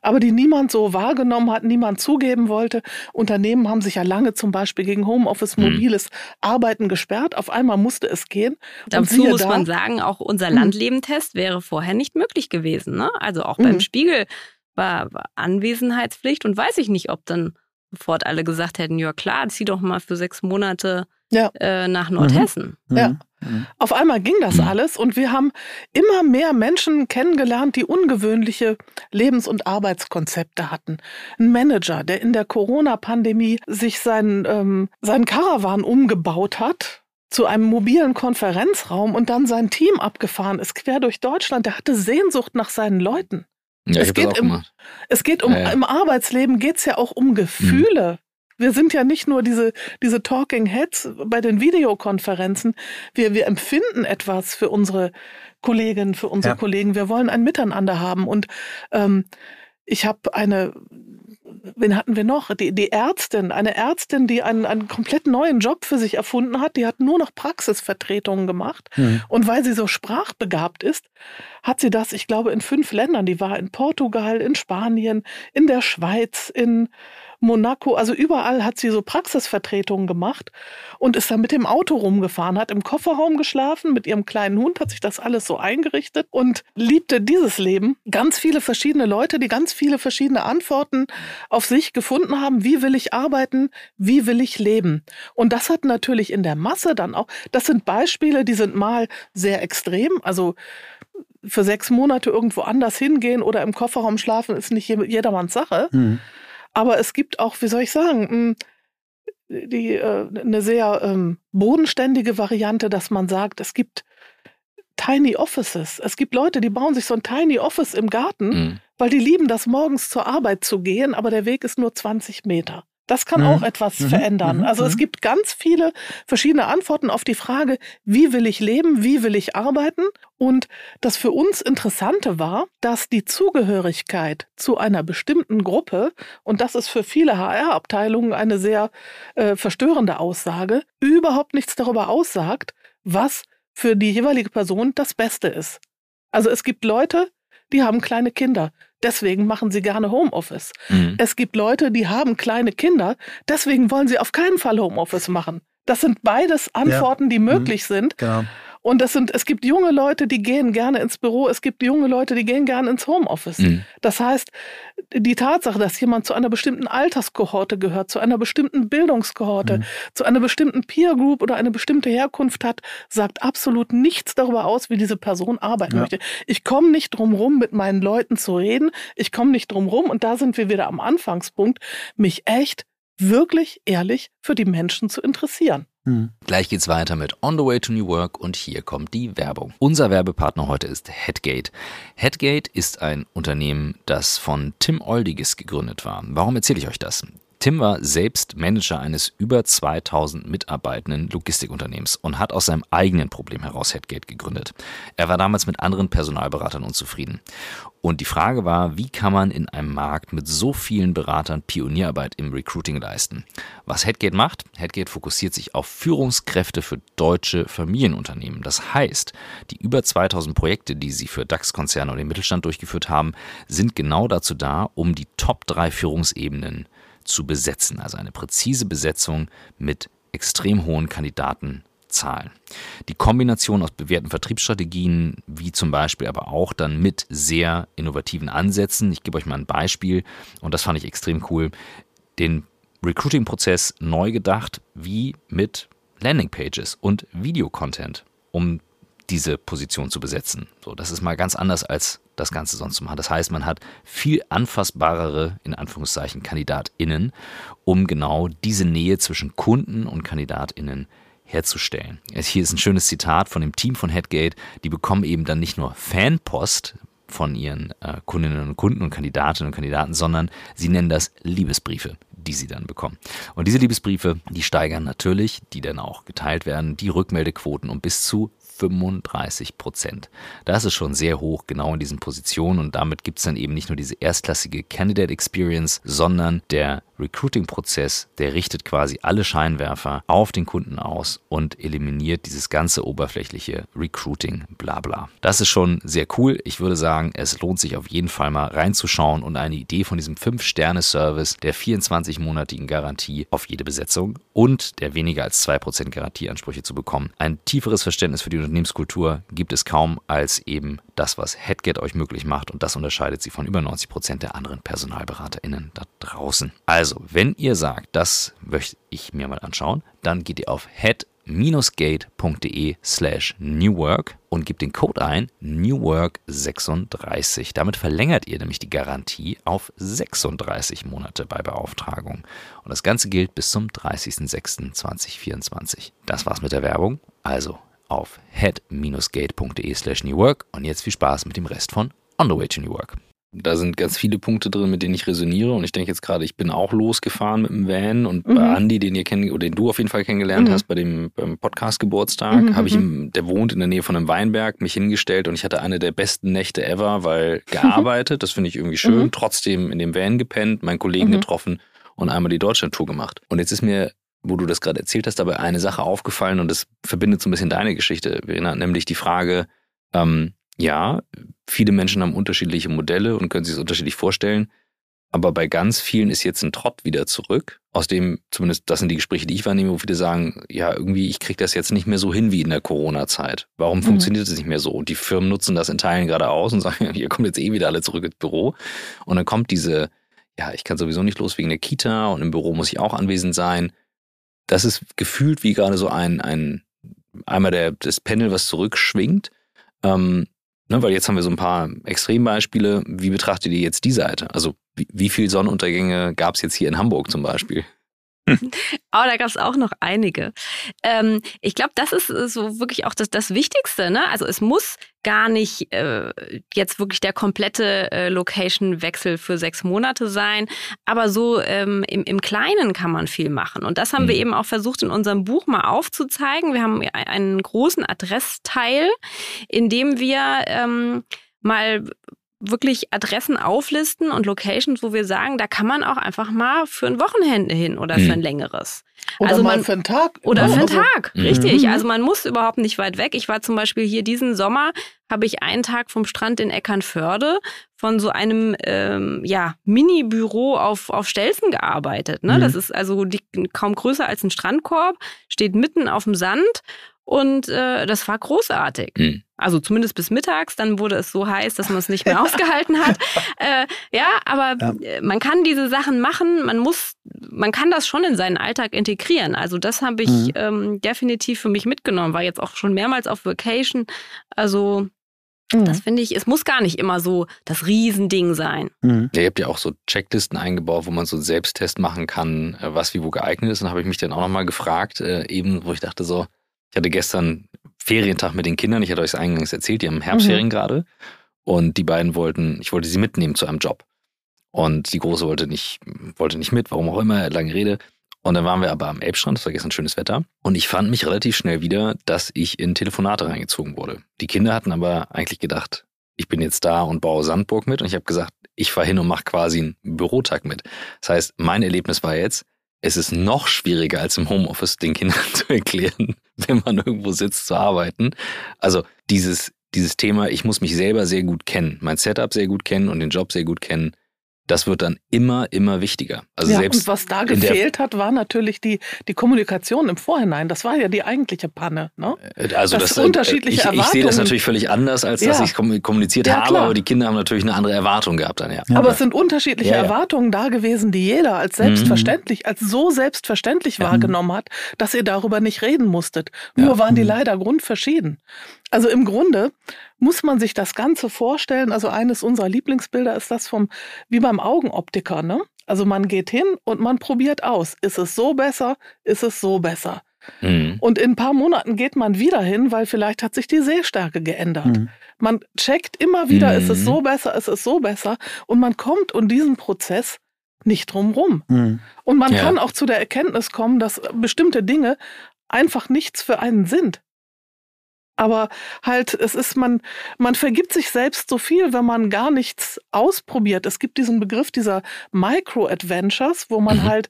aber die niemand so wahrgenommen hat, niemand zugeben wollte. Unternehmen haben sich ja lange zum Beispiel gegen Homeoffice, mhm. mobiles Arbeiten gesperrt. Auf einmal musste es gehen. Dazu muss da, man sagen, auch unser. Landlebentest wäre vorher nicht möglich gewesen. Ne? Also auch beim. Spiegel war, war Anwesenheitspflicht und weiß ich nicht, ob dann sofort alle gesagt hätten, ja klar, zieh doch mal für sechs Monate ja. äh, nach Nordhessen. Ja. Mhm. Auf einmal ging das alles und wir haben immer mehr Menschen kennengelernt, die ungewöhnliche Lebens- und Arbeitskonzepte hatten. Ein Manager, der in der Corona-Pandemie sich seinen, ähm, seinen Caravan umgebaut hat zu einem mobilen Konferenzraum und dann sein Team abgefahren ist, quer durch Deutschland. Der hatte Sehnsucht nach seinen Leuten. Ja, es, geht im, es geht um, ja, ja. im Arbeitsleben geht es ja auch um Gefühle. Wir sind ja nicht nur diese, diese Talking Heads bei den Videokonferenzen. Wir, wir empfinden etwas für unsere Kolleginnen, für unsere ja. Kollegen. Wir wollen ein Miteinander haben. Und ähm, ich habe eine, wen hatten wir noch? Die, die Ärztin, eine Ärztin, die einen, einen komplett neuen Job für sich erfunden hat. Die hat nur noch Praxisvertretungen gemacht. Mhm. Und weil sie so sprachbegabt ist, hat sie das, ich glaube, in fünf Ländern. Die war in Portugal, in Spanien, in der Schweiz, in Monaco, also überall hat sie so Praxisvertretungen gemacht und ist dann mit dem Auto rumgefahren, hat im Kofferraum geschlafen mit ihrem kleinen Hund, hat sich das alles so eingerichtet und liebte dieses Leben. Ganz viele verschiedene Leute, die ganz viele verschiedene Antworten auf sich gefunden haben. Wie will ich arbeiten? Wie will ich leben? Und das hat natürlich in der Masse dann auch, das sind Beispiele, die sind mal sehr extrem, also für sechs Monate irgendwo anders hingehen oder im Kofferraum schlafen, ist nicht jedermanns Sache. Mhm. Aber es gibt auch, wie soll ich sagen, hm, die, äh, eine sehr ähm, bodenständige Variante, dass man sagt, es gibt Tiny Offices. Es gibt Leute, die bauen sich so ein Tiny Office im Garten, mhm. weil die lieben das, morgens zur Arbeit zu gehen, aber der Weg ist nur 20 Meter. Das kann mhm. auch etwas mhm. verändern. Mhm. Also es mhm. gibt ganz viele verschiedene Antworten auf die Frage, wie will ich leben, wie will ich arbeiten? Und das für uns Interessante war, dass die Zugehörigkeit zu einer bestimmten Gruppe, und das ist für viele HR-Abteilungen eine sehr äh, verstörende Aussage, überhaupt nichts darüber aussagt, was für die jeweilige Person das Beste ist. Also es gibt Leute, die haben kleine Kinder. Deswegen machen sie gerne Homeoffice. Mhm. Es gibt Leute, die haben kleine Kinder. Deswegen wollen sie auf keinen Fall Homeoffice machen. Das sind beides Antworten, ja. die möglich mhm. sind. Genau. Und das sind, es gibt junge Leute, die gehen gerne ins Büro, es gibt junge Leute, die gehen gerne ins Homeoffice. Mhm. Das heißt, die Tatsache, dass jemand zu einer bestimmten Alterskohorte gehört, zu einer bestimmten Bildungskohorte, mhm. zu einer bestimmten Peer Group oder eine bestimmte Herkunft hat, sagt absolut nichts darüber aus, wie diese Person arbeiten ja. möchte. Ich komme nicht drum rum, mit meinen Leuten zu reden. Ich komme nicht drum rum, und da sind wir wieder am Anfangspunkt, mich echt wirklich ehrlich für die Menschen zu interessieren. Mhm. Gleich geht's weiter mit On the Way to New Work und hier kommt die Werbung. Unser Werbepartner heute ist Headgate. Headgate ist ein Unternehmen, das von Tim Oldiges gegründet war. Warum erzähle ich euch das? Tim war selbst Manager eines über 2000 mitarbeitenden Logistikunternehmens und hat aus seinem eigenen Problem heraus Headgate gegründet. Er war damals mit anderen Personalberatern unzufrieden. Und die Frage war, wie kann man in einem Markt mit so vielen Beratern Pionierarbeit im Recruiting leisten? Was Headgate macht? Headgate fokussiert sich auf Führungskräfte für deutsche Familienunternehmen. Das heißt, die über 2000 Projekte, die sie für DAX-Konzerne und den Mittelstand durchgeführt haben, sind genau dazu da, um die Top 3 Führungsebenen zu besetzen. Also eine präzise Besetzung mit extrem hohen Kandidatenzahlen. Die Kombination aus bewährten Vertriebsstrategien, wie zum Beispiel aber auch dann mit sehr innovativen Ansätzen. Ich gebe euch mal ein Beispiel und das fand ich extrem cool. Den Recruiting-Prozess neu gedacht, wie mit Landingpages und Videocontent, um diese Position zu besetzen. So, das ist mal ganz anders als das Ganze sonst zu machen. Das heißt, man hat viel anfassbarere, in Anführungszeichen, KandidatInnen, um genau diese Nähe zwischen Kunden und KandidatInnen herzustellen. Hier ist ein schönes Zitat von dem Team von Headgate. Die bekommen eben dann nicht nur Fanpost von ihren äh, Kundinnen und Kunden und Kandidatinnen und Kandidaten, sondern sie nennen das Liebesbriefe die sie dann bekommen. Und diese Liebesbriefe, die steigern natürlich, die dann auch geteilt werden, die Rückmeldequoten um bis zu 35 Prozent. Das ist schon sehr hoch, genau in diesen Positionen und damit gibt es dann eben nicht nur diese erstklassige Candidate Experience, sondern der Recruiting-Prozess, der richtet quasi alle Scheinwerfer auf den Kunden aus und eliminiert dieses ganze oberflächliche Recruiting, bla bla. Das ist schon sehr cool. Ich würde sagen, es lohnt sich auf jeden Fall mal reinzuschauen und eine Idee von diesem 5-Sterne-Service der 24-monatigen Garantie auf jede Besetzung und der weniger als 2% Garantieansprüche zu bekommen. Ein tieferes Verständnis für die Unternehmenskultur gibt es kaum als eben das, was Headget euch möglich macht und das unterscheidet sie von über 90% der anderen PersonalberaterInnen da draußen. Also also, wenn ihr sagt, das möchte ich mir mal anschauen, dann geht ihr auf head-gate.de slash newwork und gebt den Code ein newwork36. Damit verlängert ihr nämlich die Garantie auf 36 Monate bei Beauftragung. Und das Ganze gilt bis zum 30.06.2024. Das war's mit der Werbung. Also auf head-gate.de slash newwork und jetzt viel Spaß mit dem Rest von On the Way to New Work da sind ganz viele Punkte drin, mit denen ich resoniere. Und ich denke jetzt gerade, ich bin auch losgefahren mit dem Van und mhm. bei Andy, den ihr kennt, oder den du auf jeden Fall kennengelernt mhm. hast, bei dem Podcast-Geburtstag, mhm. habe ich, im, der wohnt in der Nähe von einem Weinberg, mich hingestellt und ich hatte eine der besten Nächte ever, weil gearbeitet, das finde ich irgendwie schön, mhm. trotzdem in dem Van gepennt, meinen Kollegen mhm. getroffen und einmal die Deutschland-Tour gemacht. Und jetzt ist mir wo du das gerade erzählt hast, dabei eine Sache aufgefallen und das verbindet so ein bisschen deine Geschichte, Verena, nämlich die Frage, ähm, ja, viele Menschen haben unterschiedliche Modelle und können sich das unterschiedlich vorstellen. Aber bei ganz vielen ist jetzt ein Trott wieder zurück, aus dem, zumindest das sind die Gespräche, die ich wahrnehme, wo viele sagen, ja, irgendwie, ich kriege das jetzt nicht mehr so hin wie in der Corona-Zeit. Warum mhm. funktioniert es nicht mehr so? Und die Firmen nutzen das in Teilen gerade aus und sagen, hier kommt jetzt eh wieder alle zurück ins Büro. Und dann kommt diese, ja, ich kann sowieso nicht los wegen der Kita und im Büro muss ich auch anwesend sein. Das ist gefühlt wie gerade so ein, ein einmal der, das Panel, was zurückschwingt. Ähm, Ne, weil jetzt haben wir so ein paar Extrembeispiele. Wie betrachtet ihr jetzt die Seite? Also wie, wie viele Sonnenuntergänge gab es jetzt hier in Hamburg zum Beispiel? Aber da gab es auch noch einige. Ähm, ich glaube, das ist so wirklich auch das, das Wichtigste. Ne? Also es muss gar nicht äh, jetzt wirklich der komplette äh, Location-Wechsel für sechs Monate sein, aber so ähm, im, im Kleinen kann man viel machen. Und das haben mhm. wir eben auch versucht in unserem Buch mal aufzuzeigen. Wir haben einen großen Adressteil, in dem wir ähm, mal wirklich Adressen auflisten und Locations, wo wir sagen, da kann man auch einfach mal für ein Wochenende hin oder für mhm. ein längeres. Oder also mal man, für einen Tag. Oder für einen Tag, mhm. richtig. Mhm. Also man muss überhaupt nicht weit weg. Ich war zum Beispiel hier diesen Sommer, habe ich einen Tag vom Strand in Eckernförde von so einem ähm, ja, Mini-Büro auf, auf Stelzen gearbeitet. Ne? Mhm. Das ist also die, kaum größer als ein Strandkorb, steht mitten auf dem Sand und äh, das war großartig. Also zumindest bis mittags, dann wurde es so heiß, dass man es nicht mehr ausgehalten hat. Äh, ja, aber ja. Äh, man kann diese Sachen machen, man muss, man kann das schon in seinen Alltag integrieren. Also das habe ich mhm. ähm, definitiv für mich mitgenommen, war jetzt auch schon mehrmals auf Vacation. Also Mhm. Das finde ich, es muss gar nicht immer so das Riesending sein. Mhm. Ja, ihr habt ja auch so Checklisten eingebaut, wo man so einen Selbsttest machen kann, äh, was wie wo geeignet ist. Und habe ich mich dann auch nochmal gefragt, äh, eben, wo ich dachte so, ich hatte gestern Ferientag mit den Kindern, ich hatte euch es eingangs erzählt, die haben Herbstferien mhm. gerade. Und die beiden wollten, ich wollte sie mitnehmen zu einem Job. Und die Große wollte nicht, wollte nicht mit, warum auch immer, lange Rede. Und dann waren wir aber am Elbstrand, es war gestern schönes Wetter. Und ich fand mich relativ schnell wieder, dass ich in Telefonate reingezogen wurde. Die Kinder hatten aber eigentlich gedacht, ich bin jetzt da und baue Sandburg mit. Und ich habe gesagt, ich fahre hin und mache quasi einen Bürotag mit. Das heißt, mein Erlebnis war jetzt, es ist noch schwieriger als im Homeoffice den Kindern zu erklären, wenn man irgendwo sitzt zu arbeiten. Also dieses, dieses Thema, ich muss mich selber sehr gut kennen, mein Setup sehr gut kennen und den Job sehr gut kennen, das wird dann immer, immer wichtiger. Also ja, selbst und was da gefehlt hat, war natürlich die, die Kommunikation im Vorhinein. Das war ja die eigentliche Panne. Ne? Äh, also das, das unterschiedliche ich, Erwartungen. Ich sehe das natürlich völlig anders, als dass ja. ich kommuniziert ja, habe, klar. aber die Kinder haben natürlich eine andere Erwartung gehabt dann, ja. Aber es sind unterschiedliche Erwartungen da gewesen, die jeder als selbstverständlich, mhm. als so selbstverständlich wahrgenommen hat, dass ihr darüber nicht reden musstet. Nur waren die mhm. leider grundverschieden. Also im Grunde muss man sich das Ganze vorstellen. Also eines unserer Lieblingsbilder ist das vom, wie beim Augenoptiker, ne? Also man geht hin und man probiert aus. Ist es so besser? Ist es so besser? Mhm. Und in ein paar Monaten geht man wieder hin, weil vielleicht hat sich die Sehstärke geändert. Mhm. Man checkt immer wieder, mhm. ist es so besser, ist es so besser? Und man kommt um diesen Prozess nicht drumrum. Mhm. Und man ja. kann auch zu der Erkenntnis kommen, dass bestimmte Dinge einfach nichts für einen sind. Aber halt, es ist, man, man vergibt sich selbst so viel, wenn man gar nichts ausprobiert. Es gibt diesen Begriff dieser Micro-Adventures, wo man mhm. halt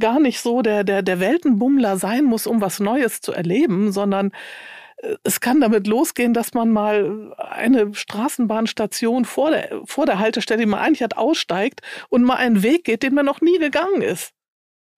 gar nicht so der, der, der Weltenbummler sein muss, um was Neues zu erleben, sondern äh, es kann damit losgehen, dass man mal eine Straßenbahnstation vor der, vor der Haltestelle, die man eigentlich hat, aussteigt und mal einen Weg geht, den man noch nie gegangen ist.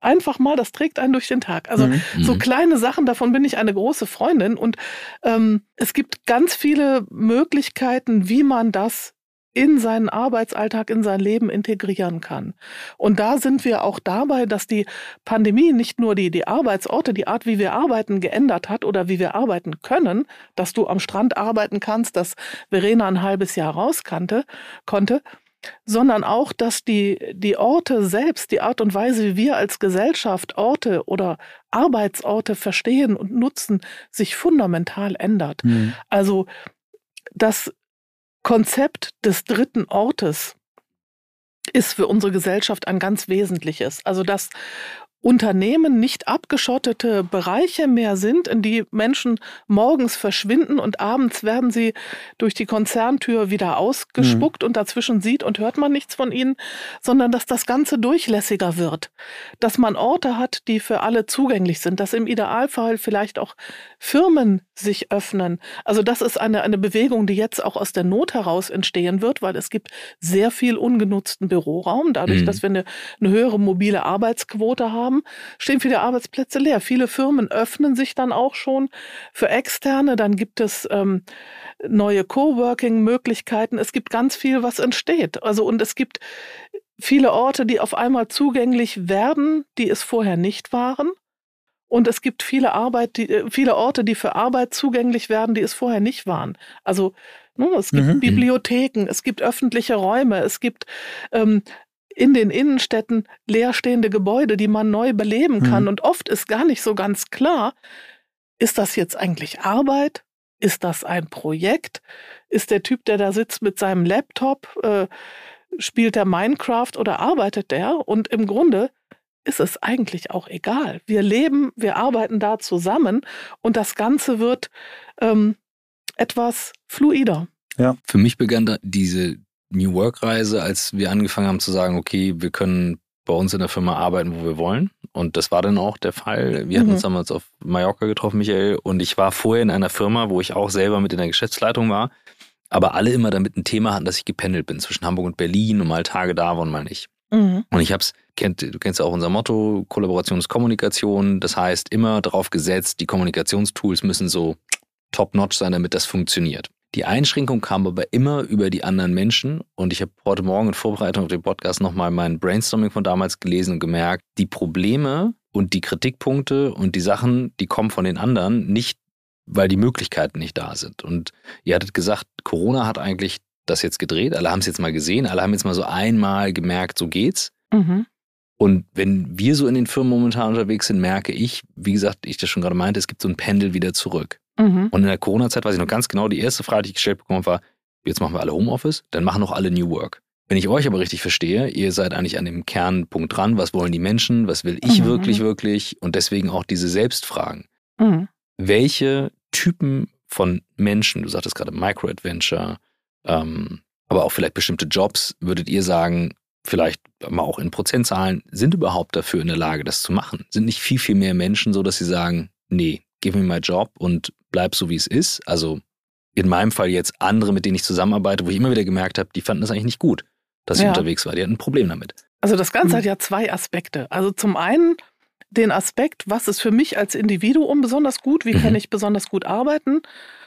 Einfach mal, das trägt einen durch den Tag. Also mhm. so mhm. kleine Sachen, davon bin ich eine große Freundin. Und ähm, es gibt ganz viele Möglichkeiten, wie man das in seinen Arbeitsalltag, in sein Leben integrieren kann. Und da sind wir auch dabei, dass die Pandemie nicht nur die, die Arbeitsorte, die Art, wie wir arbeiten, geändert hat oder wie wir arbeiten können, dass du am Strand arbeiten kannst, dass Verena ein halbes Jahr rauskannte, konnte, sondern auch, dass die, die Orte selbst, die Art und Weise, wie wir als Gesellschaft Orte oder Arbeitsorte verstehen und nutzen, sich fundamental ändert. Mhm. Also das Konzept des dritten Ortes ist für unsere Gesellschaft ein ganz wesentliches. Also dass Unternehmen nicht abgeschottete Bereiche mehr sind, in die Menschen morgens verschwinden und abends werden sie durch die Konzerntür wieder ausgespuckt mhm. und dazwischen sieht und hört man nichts von ihnen, sondern dass das Ganze durchlässiger wird, dass man Orte hat, die für alle zugänglich sind, dass im Idealfall vielleicht auch Firmen sich öffnen. Also das ist eine, eine Bewegung, die jetzt auch aus der Not heraus entstehen wird, weil es gibt sehr viel ungenutzten Büroraum, dadurch, mhm. dass wir eine, eine höhere mobile Arbeitsquote haben stehen viele Arbeitsplätze leer. Viele Firmen öffnen sich dann auch schon für Externe. Dann gibt es ähm, neue Coworking-Möglichkeiten. Es gibt ganz viel, was entsteht. Also und es gibt viele Orte, die auf einmal zugänglich werden, die es vorher nicht waren. Und es gibt viele Arbeit, die, äh, viele Orte, die für Arbeit zugänglich werden, die es vorher nicht waren. Also ne, es gibt mhm. Bibliotheken, es gibt öffentliche Räume, es gibt ähm, in den Innenstädten leerstehende Gebäude, die man neu beleben kann. Mhm. Und oft ist gar nicht so ganz klar, ist das jetzt eigentlich Arbeit? Ist das ein Projekt? Ist der Typ, der da sitzt mit seinem Laptop, äh, spielt der Minecraft oder arbeitet der? Und im Grunde ist es eigentlich auch egal. Wir leben, wir arbeiten da zusammen und das Ganze wird ähm, etwas fluider. Für mich begann da diese New Work-Reise, als wir angefangen haben zu sagen, okay, wir können bei uns in der Firma arbeiten, wo wir wollen. Und das war dann auch der Fall. Wir hatten Mhm. uns damals auf Mallorca getroffen, Michael. Und ich war vorher in einer Firma, wo ich auch selber mit in der Geschäftsleitung war. Aber alle immer damit ein Thema hatten, dass ich gependelt bin zwischen Hamburg und Berlin und mal Tage da war und mal nicht. Mhm. Und ich hab's, kennt, du kennst auch unser Motto, Kollaboration ist Kommunikation. Das heißt, immer darauf gesetzt, die Kommunikationstools müssen so top-notch sein, damit das funktioniert. Die Einschränkung kam aber immer über die anderen Menschen und ich habe heute Morgen in Vorbereitung auf den Podcast nochmal mein Brainstorming von damals gelesen und gemerkt, die Probleme und die Kritikpunkte und die Sachen, die kommen von den anderen, nicht weil die Möglichkeiten nicht da sind. Und ihr hattet gesagt, Corona hat eigentlich das jetzt gedreht, alle haben es jetzt mal gesehen, alle haben jetzt mal so einmal gemerkt, so geht's. Mhm. Und wenn wir so in den Firmen momentan unterwegs sind, merke ich, wie gesagt, ich das schon gerade meinte, es gibt so ein Pendel wieder zurück. Mhm. Und in der Corona-Zeit weiß ich noch ganz genau, die erste Frage, die ich gestellt bekommen habe, war, jetzt machen wir alle Homeoffice, dann machen auch alle New Work. Wenn ich euch aber richtig verstehe, ihr seid eigentlich an dem Kernpunkt dran, was wollen die Menschen, was will ich Mhm. wirklich, wirklich und deswegen auch diese Selbstfragen. Mhm. Welche Typen von Menschen, du sagtest gerade Micro-Adventure, ähm, aber auch vielleicht bestimmte Jobs, würdet ihr sagen, vielleicht mal auch in Prozentzahlen, sind überhaupt dafür in der Lage, das zu machen? Sind nicht viel, viel mehr Menschen so, dass sie sagen, nee, give me my job und bleib so, wie es ist? Also in meinem Fall jetzt andere, mit denen ich zusammenarbeite, wo ich immer wieder gemerkt habe, die fanden das eigentlich nicht gut, dass ich Ja. unterwegs war. Die hatten ein Problem damit. Also das Ganze Mhm. hat ja zwei Aspekte. Also zum einen den Aspekt, was ist für mich als Individuum besonders gut, wie Mhm. kann ich besonders gut arbeiten?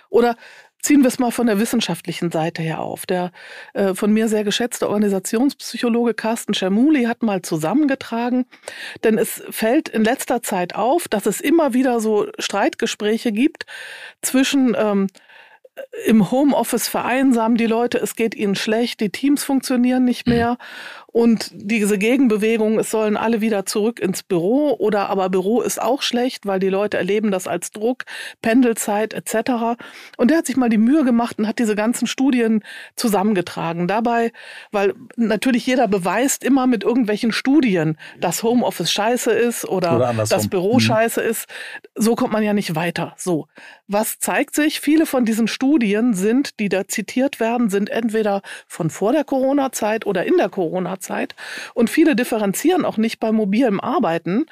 Oder ziehen wir es mal von der wissenschaftlichen Seite her auf. Der äh, von mir sehr geschätzte Organisationspsychologe Carsten Schermuli hat mal zusammengetragen, denn es fällt in letzter Zeit auf, dass es immer wieder so Streitgespräche gibt zwischen ähm, im Homeoffice vereinsamen die Leute, es geht ihnen schlecht, die Teams funktionieren nicht mehr und diese Gegenbewegung, es sollen alle wieder zurück ins Büro oder aber Büro ist auch schlecht, weil die Leute erleben das als Druck, Pendelzeit etc. Und der hat sich mal die Mühe gemacht und hat diese ganzen Studien zusammengetragen. Dabei, weil natürlich jeder beweist immer mit irgendwelchen Studien, dass Homeoffice scheiße ist oder, Oder andersrum. das Büro Mhm. scheiße ist. So kommt man ja nicht weiter. So. Was zeigt sich? Viele von diesen Studien sind, die da zitiert werden, sind entweder von vor der Corona-Zeit oder in der Corona-Zeit. Und viele differenzieren auch nicht beim mobilen Arbeiten,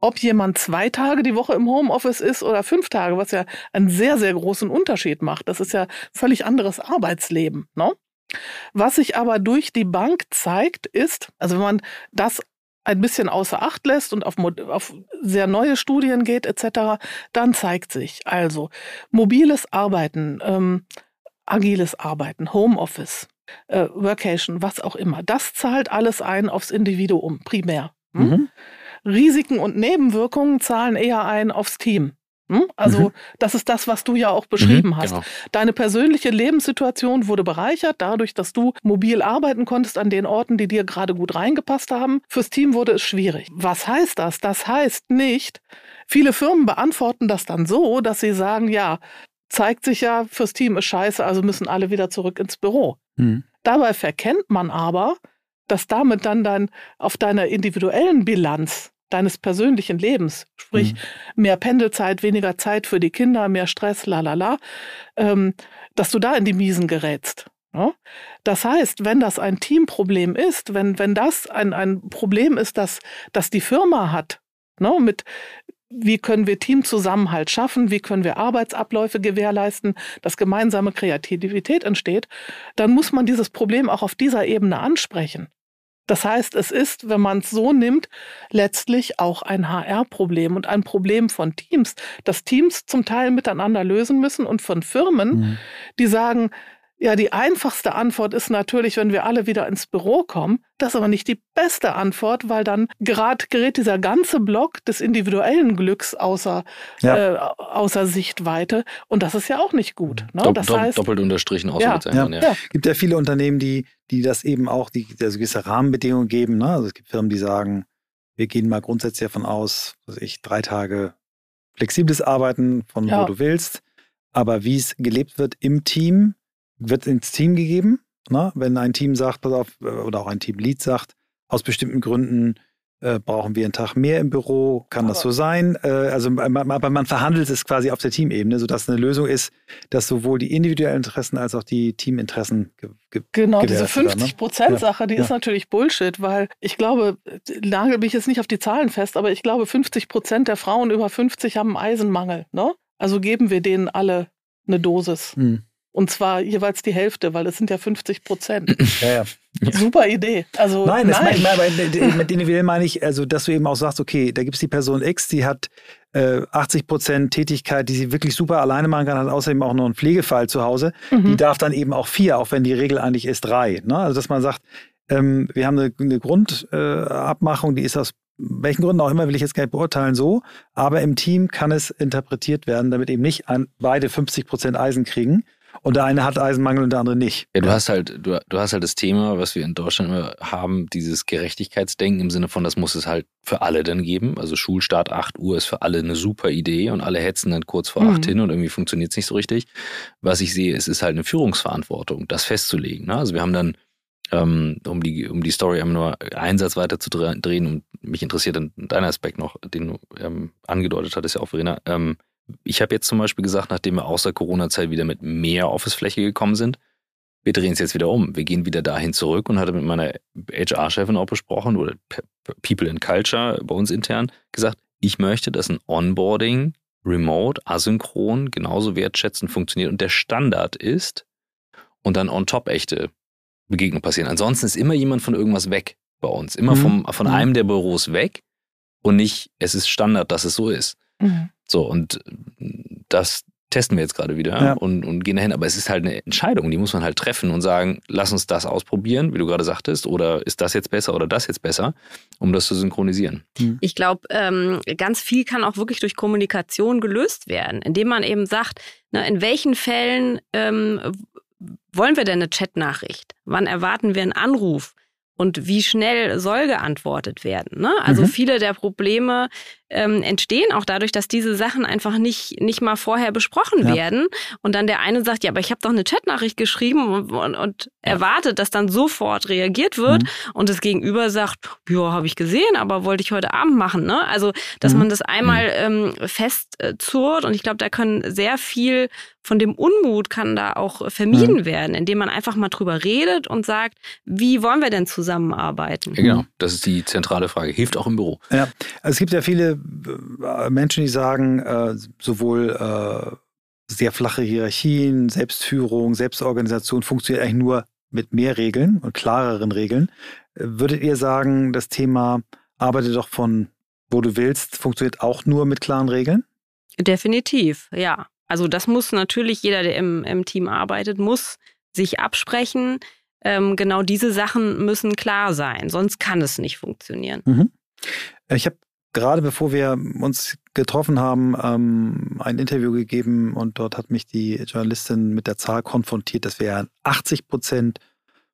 ob jemand zwei Tage die Woche im Homeoffice ist oder fünf Tage, was ja einen sehr, sehr großen Unterschied macht. Das ist ja völlig anderes Arbeitsleben. Ne? Was sich aber durch die Bank zeigt, ist, also wenn man das ein bisschen außer Acht lässt und auf, auf sehr neue Studien geht etc., dann zeigt sich also mobiles Arbeiten, ähm, agiles Arbeiten, Homeoffice, äh, Workation, was auch immer, das zahlt alles ein aufs Individuum primär. Hm? Mhm. Risiken und Nebenwirkungen zahlen eher ein aufs Team. Hm? Also Mhm. das ist das, was du ja auch beschrieben Mhm, hast. genau. Deine persönliche Lebenssituation wurde bereichert dadurch, dass du mobil arbeiten konntest an den Orten, die dir gerade gut reingepasst haben. Fürs Team wurde es schwierig. Was heißt das? Das heißt nicht, viele Firmen beantworten das dann so, dass sie sagen, ja, zeigt sich ja, fürs Team ist scheiße, also müssen alle wieder zurück ins Büro. Mhm. Dabei verkennt man aber, dass damit dann dann auf deiner individuellen Bilanz deines persönlichen Lebens, sprich mehr Pendelzeit, weniger Zeit für die Kinder, mehr Stress, la la la, ähm, dass du da in die Miesen gerätst. Ja? Das heißt, wenn das ein Teamproblem ist, wenn, wenn das ein, ein Problem ist, das, das die Firma hat, ne, mit wie können wir Teamzusammenhalt schaffen, wie können wir Arbeitsabläufe gewährleisten, dass gemeinsame Kreativität entsteht, dann muss man dieses Problem auch auf dieser Ebene ansprechen. Das heißt, es ist, wenn man es so nimmt, letztlich auch ein HR-Problem und ein Problem von Teams, dass Teams zum Teil miteinander lösen müssen und von Firmen, Mhm. die sagen, Ja, die einfachste Antwort ist natürlich, wenn wir alle wieder ins Büro kommen. Das ist aber nicht die beste Antwort, weil dann gerade gerät dieser ganze Block des individuellen Glücks außer, ja. äh, außer Sichtweite. Und das ist ja auch nicht gut. Ne? Dopp, das heißt, doppelt unterstrichen außer ja, ja. ja. gibt ja viele Unternehmen, die, die das eben auch, die also gewisse Rahmenbedingungen geben. Ne? Also es gibt Firmen, die sagen, wir gehen mal grundsätzlich davon aus, dass ich drei Tage flexibles Arbeiten von wo du willst. Aber wie es gelebt wird im Team, wird ins Team gegeben. Ne? Wenn ein Team sagt, pass auf, äh, oder auch ein Teamlead sagt, aus bestimmten Gründen äh, brauchen wir einen Tag mehr im Büro, kann aber das so sein? Äh, also, aber man verhandelt es quasi auf der Teamebene, sodass eine Lösung ist, dass sowohl die individuellen Interessen als auch die Teaminteressen ge ge Genau, diese 50-Prozent-Sache, ne? die ja. ist natürlich Bullshit, weil ich glaube, nagel mich jetzt nicht auf die Zahlen fest, aber ich glaube, 50 Prozent der Frauen über 50 haben Eisenmangel. Ne? Also geben wir denen alle eine Dosis. Hm. Und zwar jeweils die Hälfte, weil das sind ja 50 Prozent. Ja, ja. Super Idee. Also, nein, nein. Mein, mit individuell meine ich, also, dass du eben auch sagst, okay, da gibt es die Person X, die hat äh, 80 Prozent Tätigkeit, die sie wirklich super alleine machen kann, hat außerdem auch noch einen Pflegefall zu Hause. Mhm. Die darf dann eben auch vier, auch wenn die Regel eigentlich ist drei. Ne? Also, dass man sagt, ähm, wir haben eine, eine Grundabmachung, äh, die ist aus welchen Gründen auch immer, will ich jetzt gar nicht beurteilen, so. Aber im Team kann es interpretiert werden, damit eben nicht ein, beide 50 Prozent Eisen kriegen und der eine hat Eisenmangel und der andere nicht. Ja, du hast halt, du, du hast halt das Thema, was wir in Deutschland immer haben, dieses Gerechtigkeitsdenken im Sinne von, das muss es halt für alle dann geben. Also Schulstart 8 Uhr ist für alle eine super Idee und alle hetzen dann kurz vor mhm. 8 hin und irgendwie funktioniert es nicht so richtig. Was ich sehe, es ist halt eine Führungsverantwortung, das festzulegen. Ne? Also wir haben dann ähm, um die, um die Story einmal nur einen Satz weiter zu drehen und mich interessiert dann dein Aspekt noch, den du ähm, angedeutet hattest ja auch, Verena. Ähm, ich habe jetzt zum Beispiel gesagt, nachdem wir außer Corona-Zeit wieder mit mehr Office-Fläche gekommen sind, wir drehen es jetzt wieder um. Wir gehen wieder dahin zurück und hatte mit meiner HR-Chefin auch besprochen oder People in Culture bei uns intern gesagt, ich möchte, dass ein Onboarding remote, asynchron, genauso wertschätzend funktioniert und der Standard ist und dann on top echte Begegnungen passieren. Ansonsten ist immer jemand von irgendwas weg bei uns. Immer mhm. vom, von mhm. einem der Büros weg und nicht, es ist Standard, dass es so ist. Mhm. So, und das testen wir jetzt gerade wieder ja. und, und gehen dahin. Aber es ist halt eine Entscheidung, die muss man halt treffen und sagen, lass uns das ausprobieren, wie du gerade sagtest, oder ist das jetzt besser oder das jetzt besser, um das zu synchronisieren. Mhm. Ich glaube, ähm, ganz viel kann auch wirklich durch Kommunikation gelöst werden, indem man eben sagt, na, in welchen Fällen ähm, wollen wir denn eine Chatnachricht? Wann erwarten wir einen Anruf? Und wie schnell soll geantwortet werden? Ne? Also mhm. viele der Probleme ähm, entstehen auch dadurch, dass diese Sachen einfach nicht, nicht mal vorher besprochen ja. werden. Und dann der eine sagt, ja, aber ich habe doch eine Chatnachricht geschrieben und, und, und ja. erwartet, dass dann sofort reagiert wird. Mhm. Und das Gegenüber sagt, ja, habe ich gesehen, aber wollte ich heute Abend machen. Ne? Also, dass mhm. man das einmal mhm. ähm, festzurrt. Und ich glaube, da können sehr viel von dem Unmut kann da auch vermieden mhm. werden, indem man einfach mal drüber redet und sagt, wie wollen wir denn zusammenarbeiten? Ja, genau, das ist die zentrale Frage. Hilft auch im Büro. Ja, also es gibt ja viele äh, Menschen, die sagen, äh, sowohl äh, sehr flache Hierarchien, Selbstführung, Selbstorganisation funktioniert eigentlich nur mit mehr Regeln und klareren Regeln. Würdet ihr sagen, das Thema arbeite doch von wo du willst, funktioniert auch nur mit klaren Regeln? Definitiv, ja. Also das muss natürlich jeder, der im, im Team arbeitet, muss sich absprechen. Ähm, genau diese Sachen müssen klar sein, sonst kann es nicht funktionieren. Mhm. Ich habe gerade bevor wir uns getroffen haben, ähm, ein Interview gegeben und dort hat mich die Journalistin mit der Zahl konfrontiert, dass wir 80 Prozent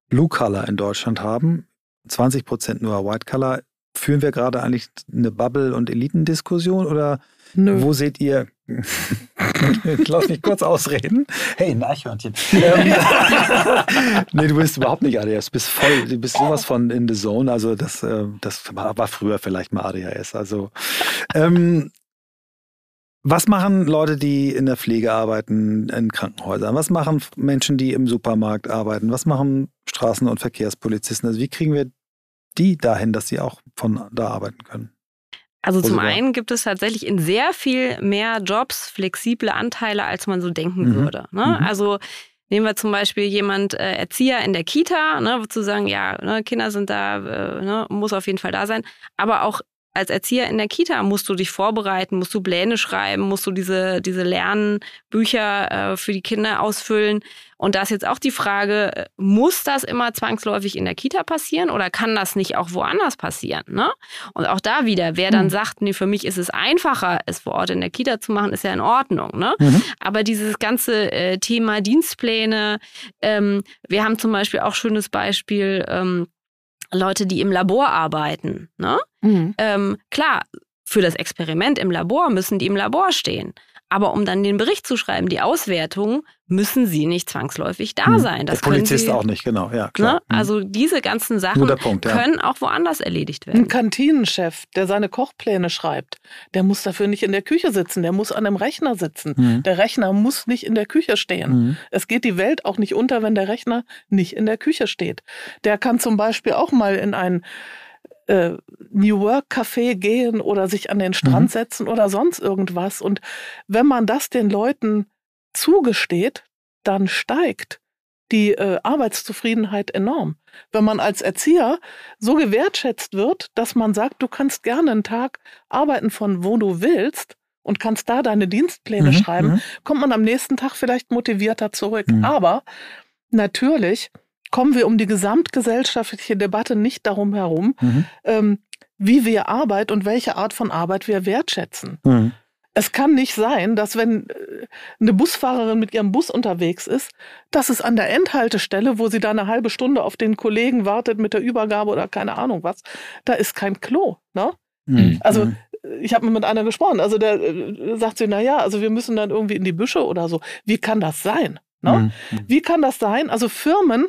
Blue Color in Deutschland haben, 20 Prozent nur White Color. Führen wir gerade eigentlich eine Bubble- und Elitendiskussion oder Nö. wo seht ihr Lass mich kurz ausreden. Hey, ein Eichhörnchen. Ähm, nee, du bist überhaupt nicht ADHS. Du bist voll, du bist sowas von in the zone. Also das, äh, das war früher vielleicht mal ADHS. Also ähm, was machen Leute, die in der Pflege arbeiten, in Krankenhäusern? Was machen Menschen, die im Supermarkt arbeiten? Was machen Straßen- und Verkehrspolizisten? Also wie kriegen wir die dahin, dass sie auch von da arbeiten können? Also zum einen gibt es tatsächlich in sehr viel mehr Jobs flexible Anteile, als man so denken mhm. würde. Ne? Mhm. Also nehmen wir zum Beispiel jemand äh, Erzieher in der Kita, ne, zu sagen, ja, ne, Kinder sind da, äh, ne, muss auf jeden Fall da sein, aber auch als Erzieher in der Kita musst du dich vorbereiten, musst du Pläne schreiben, musst du diese, diese Lernbücher äh, für die Kinder ausfüllen. Und da ist jetzt auch die Frage, äh, muss das immer zwangsläufig in der Kita passieren oder kann das nicht auch woanders passieren? Ne? Und auch da wieder, wer dann mhm. sagt, nee, für mich ist es einfacher, es vor Ort in der Kita zu machen, ist ja in Ordnung. Ne? Mhm. Aber dieses ganze äh, Thema Dienstpläne, ähm, wir haben zum Beispiel auch schönes Beispiel, ähm, Leute, die im Labor arbeiten. Ne? Mhm. Ähm, klar, für das Experiment im Labor müssen die im Labor stehen. Aber um dann den Bericht zu schreiben, die Auswertung, müssen sie nicht zwangsläufig da hm. sein. Das Der Polizist sie, auch nicht, genau, ja, klar. Ne? Hm. Also diese ganzen Sachen Punkt, ja. können auch woanders erledigt werden. Ein Kantinenchef, der seine Kochpläne schreibt, der muss dafür nicht in der Küche sitzen, der muss an einem Rechner sitzen. Mhm. Der Rechner muss nicht in der Küche stehen. Mhm. Es geht die Welt auch nicht unter, wenn der Rechner nicht in der Küche steht. Der kann zum Beispiel auch mal in ein äh, New Work Café gehen oder sich an den Strand mhm. setzen oder sonst irgendwas. Und wenn man das den Leuten zugesteht, dann steigt die äh, Arbeitszufriedenheit enorm. Wenn man als Erzieher so gewertschätzt wird, dass man sagt, du kannst gerne einen Tag arbeiten von wo du willst und kannst da deine Dienstpläne mhm, schreiben, mhm. kommt man am nächsten Tag vielleicht motivierter zurück. Mhm. Aber natürlich kommen wir um die gesamtgesellschaftliche Debatte nicht darum herum, mhm. ähm, wie wir Arbeit und welche Art von Arbeit wir wertschätzen. Mhm. Es kann nicht sein, dass wenn äh, eine Busfahrerin mit ihrem Bus unterwegs ist, dass es an der Endhaltestelle, wo sie da eine halbe Stunde auf den Kollegen wartet mit der Übergabe oder keine Ahnung was, da ist kein Klo. Ne? Mhm. Also mhm. ich habe mit einer gesprochen, also der äh, sagt sie, na ja, also wir müssen dann irgendwie in die Büsche oder so. Wie kann das sein? Ne? Mhm. Wie kann das sein? Also Firmen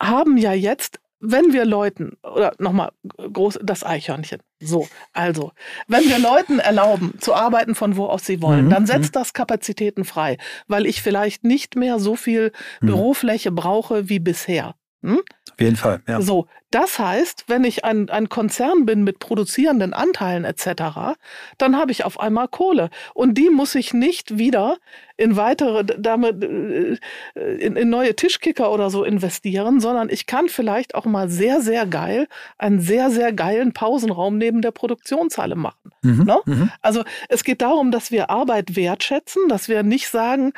haben ja jetzt, wenn wir Leuten, oder nochmal groß, das Eichhörnchen. So, also, wenn wir Leuten erlauben, zu arbeiten von wo aus sie wollen, mhm. dann setzt mhm. das Kapazitäten frei, weil ich vielleicht nicht mehr so viel mhm. Bürofläche brauche wie bisher. Hm? Auf jeden Fall, ja. So, das heißt, wenn ich ein, ein Konzern bin mit produzierenden Anteilen etc., dann habe ich auf einmal Kohle. Und die muss ich nicht wieder in weitere, damit, äh, in, in neue Tischkicker oder so investieren, sondern ich kann vielleicht auch mal sehr, sehr geil einen sehr, sehr geilen Pausenraum neben der Produktionshalle machen. Mhm, ne? mhm. Also es geht darum, dass wir Arbeit wertschätzen, dass wir nicht sagen,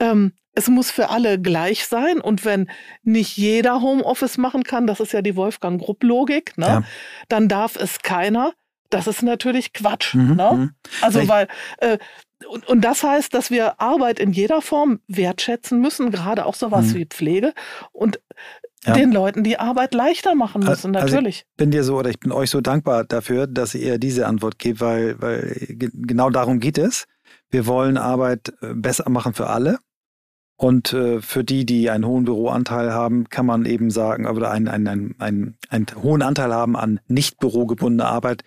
ähm, es muss für alle gleich sein. Und wenn nicht jeder Homeoffice machen kann, das ist ja die Wolfgang Grupp-Logik, ne? Ja. dann darf es keiner. Das ist natürlich Quatsch. Mhm, ne? Mhm. Also, weil, äh, und, und das heißt, dass wir Arbeit in jeder Form wertschätzen müssen, gerade auch sowas mhm. wie Pflege. Und ja. den Leuten die Arbeit leichter machen müssen, also natürlich. ich bin dir so oder ich bin euch so dankbar dafür, dass ihr diese Antwort gebt, weil, weil genau darum geht es. Wir wollen Arbeit äh, besser machen für alle. Und äh, für die, die einen hohen Büroanteil haben, kann man eben sagen, oder einen, einen, einen, einen, einen hohen Anteil haben an nicht bürogebundener Arbeit,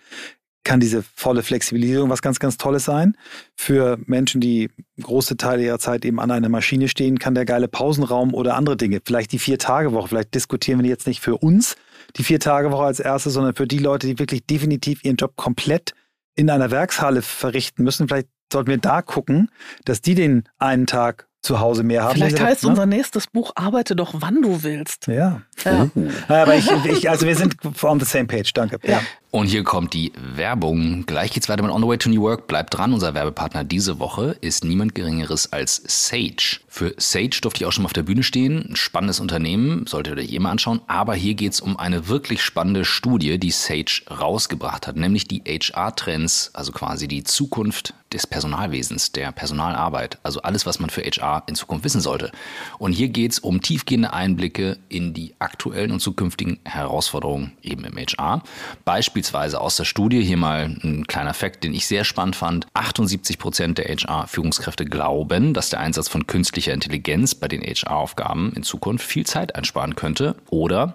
kann diese volle Flexibilisierung was ganz, ganz Tolles sein. Für Menschen, die große Teile ihrer Zeit eben an einer Maschine stehen, kann der geile Pausenraum oder andere Dinge, vielleicht die Vier-Tage-Woche, vielleicht diskutieren wir jetzt nicht für uns die Vier-Tage-Woche als erste, sondern für die Leute, die wirklich definitiv ihren Job komplett in einer Werkshalle verrichten müssen. Vielleicht sollten wir da gucken, dass die den einen Tag zu Hause mehr haben. Vielleicht heißt ne? unser nächstes Buch Arbeite doch, wann du willst. Ja. ja. Oh. Aber ich, ich, also wir sind on the same page, danke. Ja. Und hier kommt die Werbung. Gleich geht's weiter mit On the Way to New Work. Bleibt dran, unser Werbepartner diese Woche ist niemand Geringeres als Sage. Für Sage durfte ich auch schon mal auf der Bühne stehen. Ein spannendes Unternehmen, solltet ihr euch eh mal anschauen. Aber hier geht's um eine wirklich spannende Studie, die Sage rausgebracht hat, nämlich die HR-Trends, also quasi die Zukunft des Personalwesens, der Personalarbeit. Also alles, was man für HR in Zukunft wissen sollte. Und hier geht's um tiefgehende Einblicke in die aktuellen und zukünftigen Herausforderungen eben im HR. Beispiel beispielsweise aus der Studie, hier mal ein kleiner Fakt, den ich sehr spannend fand, 78 Prozent der HR-Führungskräfte glauben, dass der Einsatz von künstlicher Intelligenz bei den HR-Aufgaben in Zukunft viel Zeit einsparen könnte oder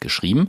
geschrieben.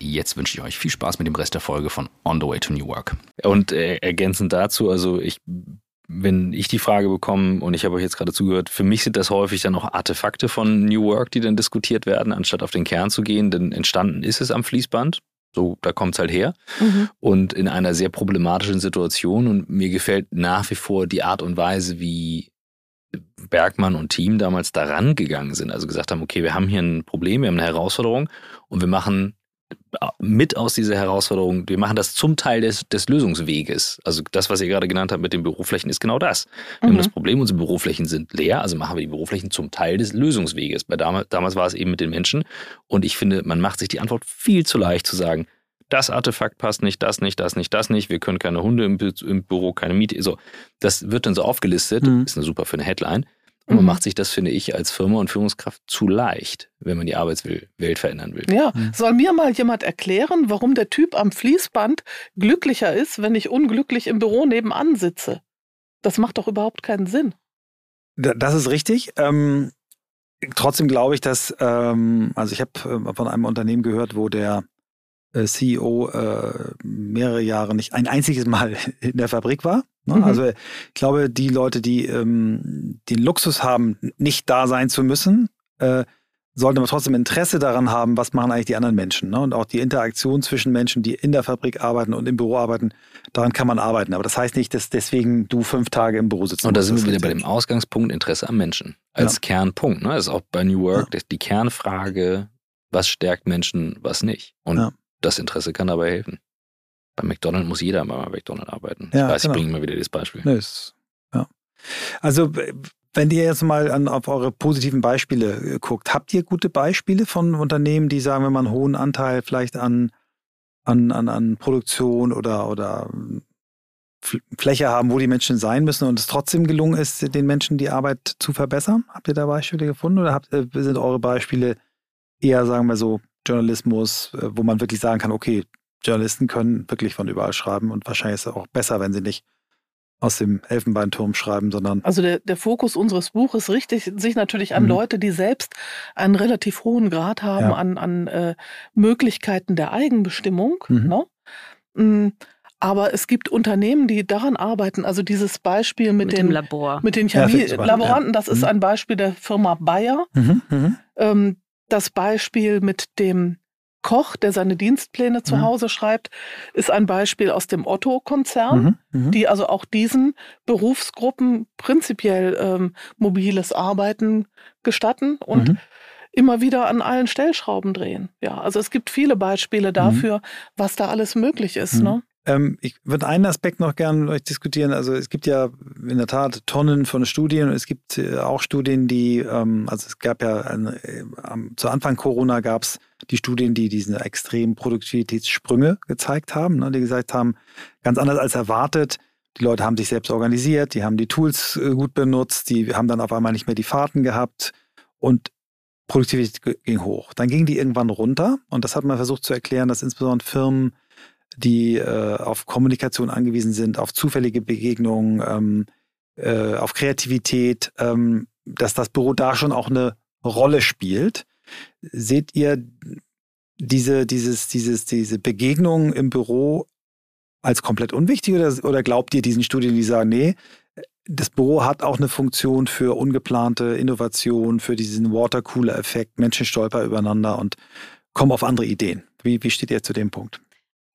jetzt wünsche ich euch viel Spaß mit dem Rest der Folge von On the Way to New Work. Und äh, ergänzend dazu, also ich wenn ich die Frage bekomme, und ich habe euch jetzt gerade zugehört, für mich sind das häufig dann auch Artefakte von New Work, die dann diskutiert werden, anstatt auf den Kern zu gehen, denn entstanden ist es am Fließband. So, da kommt es halt her. Mhm. Und in einer sehr problematischen Situation. Und mir gefällt nach wie vor die Art und Weise, wie Bergmann und Team damals daran gegangen sind. Also gesagt haben, okay, wir haben hier ein Problem, wir haben eine Herausforderung und wir machen mit aus dieser Herausforderung, wir machen das zum Teil des, des Lösungsweges. Also das, was ihr gerade genannt habt mit den Büroflächen, ist genau das. Wir mhm. haben das Problem, unsere Büroflächen sind leer, also machen wir die Büroflächen zum Teil des Lösungsweges. Bei damals, damals war es eben mit den Menschen und ich finde, man macht sich die Antwort viel zu leicht zu sagen, das Artefakt passt nicht, das nicht, das nicht, das nicht, wir können keine Hunde im, im Büro, keine Miete. So, das wird dann so aufgelistet, mhm. ist eine super für eine Headline. Und man mhm. macht sich das, finde ich, als Firma und Führungskraft zu leicht, wenn man die Arbeitswelt verändern will. Ja, mhm. soll mir mal jemand erklären, warum der Typ am Fließband glücklicher ist, wenn ich unglücklich im Büro nebenan sitze? Das macht doch überhaupt keinen Sinn. Das ist richtig. Ähm, trotzdem glaube ich, dass, ähm, also ich habe äh, von einem Unternehmen gehört, wo der CEO äh, mehrere Jahre nicht ein einziges Mal in der Fabrik war. Ne? Mhm. Also ich glaube, die Leute, die ähm, den Luxus haben, nicht da sein zu müssen, äh, sollten aber trotzdem Interesse daran haben, was machen eigentlich die anderen Menschen. Ne? Und auch die Interaktion zwischen Menschen, die in der Fabrik arbeiten und im Büro arbeiten, daran kann man arbeiten. Aber das heißt nicht, dass deswegen du fünf Tage im Büro sitzt. Und da sind wir wieder bei dem Ausgangspunkt Interesse am Menschen. Als ja. Kernpunkt. Ne? Das ist auch bei New Work ja. die Kernfrage, was stärkt Menschen, was nicht. Und ja. Das Interesse kann dabei helfen. Bei McDonald's muss jeder mal bei McDonald's arbeiten. Ja, ich weiß, genau. ich bringe immer wieder das Beispiel. Nee, ist, ja. Also, wenn ihr jetzt mal an, auf eure positiven Beispiele äh, guckt, habt ihr gute Beispiele von Unternehmen, die sagen, wenn man einen hohen Anteil vielleicht an, an, an, an Produktion oder, oder hm, Fläche haben, wo die Menschen sein müssen und es trotzdem gelungen ist, den Menschen die Arbeit zu verbessern? Habt ihr da Beispiele gefunden oder habt, äh, sind eure Beispiele eher, sagen wir so, Journalismus, äh, wo man wirklich sagen kann, okay, Journalisten können wirklich von überall schreiben und wahrscheinlich ist es auch besser, wenn sie nicht aus dem Elfenbeinturm schreiben, sondern. Also der, der Fokus unseres Buches richtet sich natürlich an mhm. Leute, die selbst einen relativ hohen Grad haben ja. an, an äh, Möglichkeiten der Eigenbestimmung. Mhm. Ne? Mm, aber es gibt Unternehmen, die daran arbeiten. Also dieses Beispiel mit, mit den, Labor. mit den Chemielaboranten, ja, das ist mhm. ein Beispiel der Firma Bayer. Mhm, mhm. Ähm, das Beispiel mit dem Koch, der seine Dienstpläne zu mhm. Hause schreibt, ist ein Beispiel aus dem Otto-Konzern, mhm. mhm. die also auch diesen Berufsgruppen prinzipiell ähm, mobiles Arbeiten gestatten und mhm. immer wieder an allen Stellschrauben drehen. Ja, also es gibt viele Beispiele mhm. dafür, was da alles möglich ist. Mhm. Ne? Ähm, ich würde einen Aspekt noch gerne mit euch diskutieren. Also es gibt ja in der Tat Tonnen von Studien es gibt äh, auch Studien, die, ähm, also es gab ja, eine, äh, zu Anfang Corona gab es die Studien, die diese extremen Produktivitätssprünge gezeigt haben, ne, die gesagt haben, ganz anders als erwartet, die Leute haben sich selbst organisiert, die haben die Tools äh, gut benutzt, die haben dann auf einmal nicht mehr die Fahrten gehabt und Produktivität ging hoch. Dann ging die irgendwann runter und das hat man versucht zu erklären, dass insbesondere Firmen die äh, auf Kommunikation angewiesen sind, auf zufällige Begegnungen, ähm, äh, auf Kreativität, ähm, dass das Büro da schon auch eine Rolle spielt. Seht ihr diese, dieses, dieses, diese Begegnung im Büro als komplett unwichtig oder, oder glaubt ihr diesen Studien, die sagen, nee, das Büro hat auch eine Funktion für ungeplante Innovation, für diesen Watercooler-Effekt, Menschen stolpern übereinander und kommen auf andere Ideen. Wie, wie steht ihr zu dem Punkt?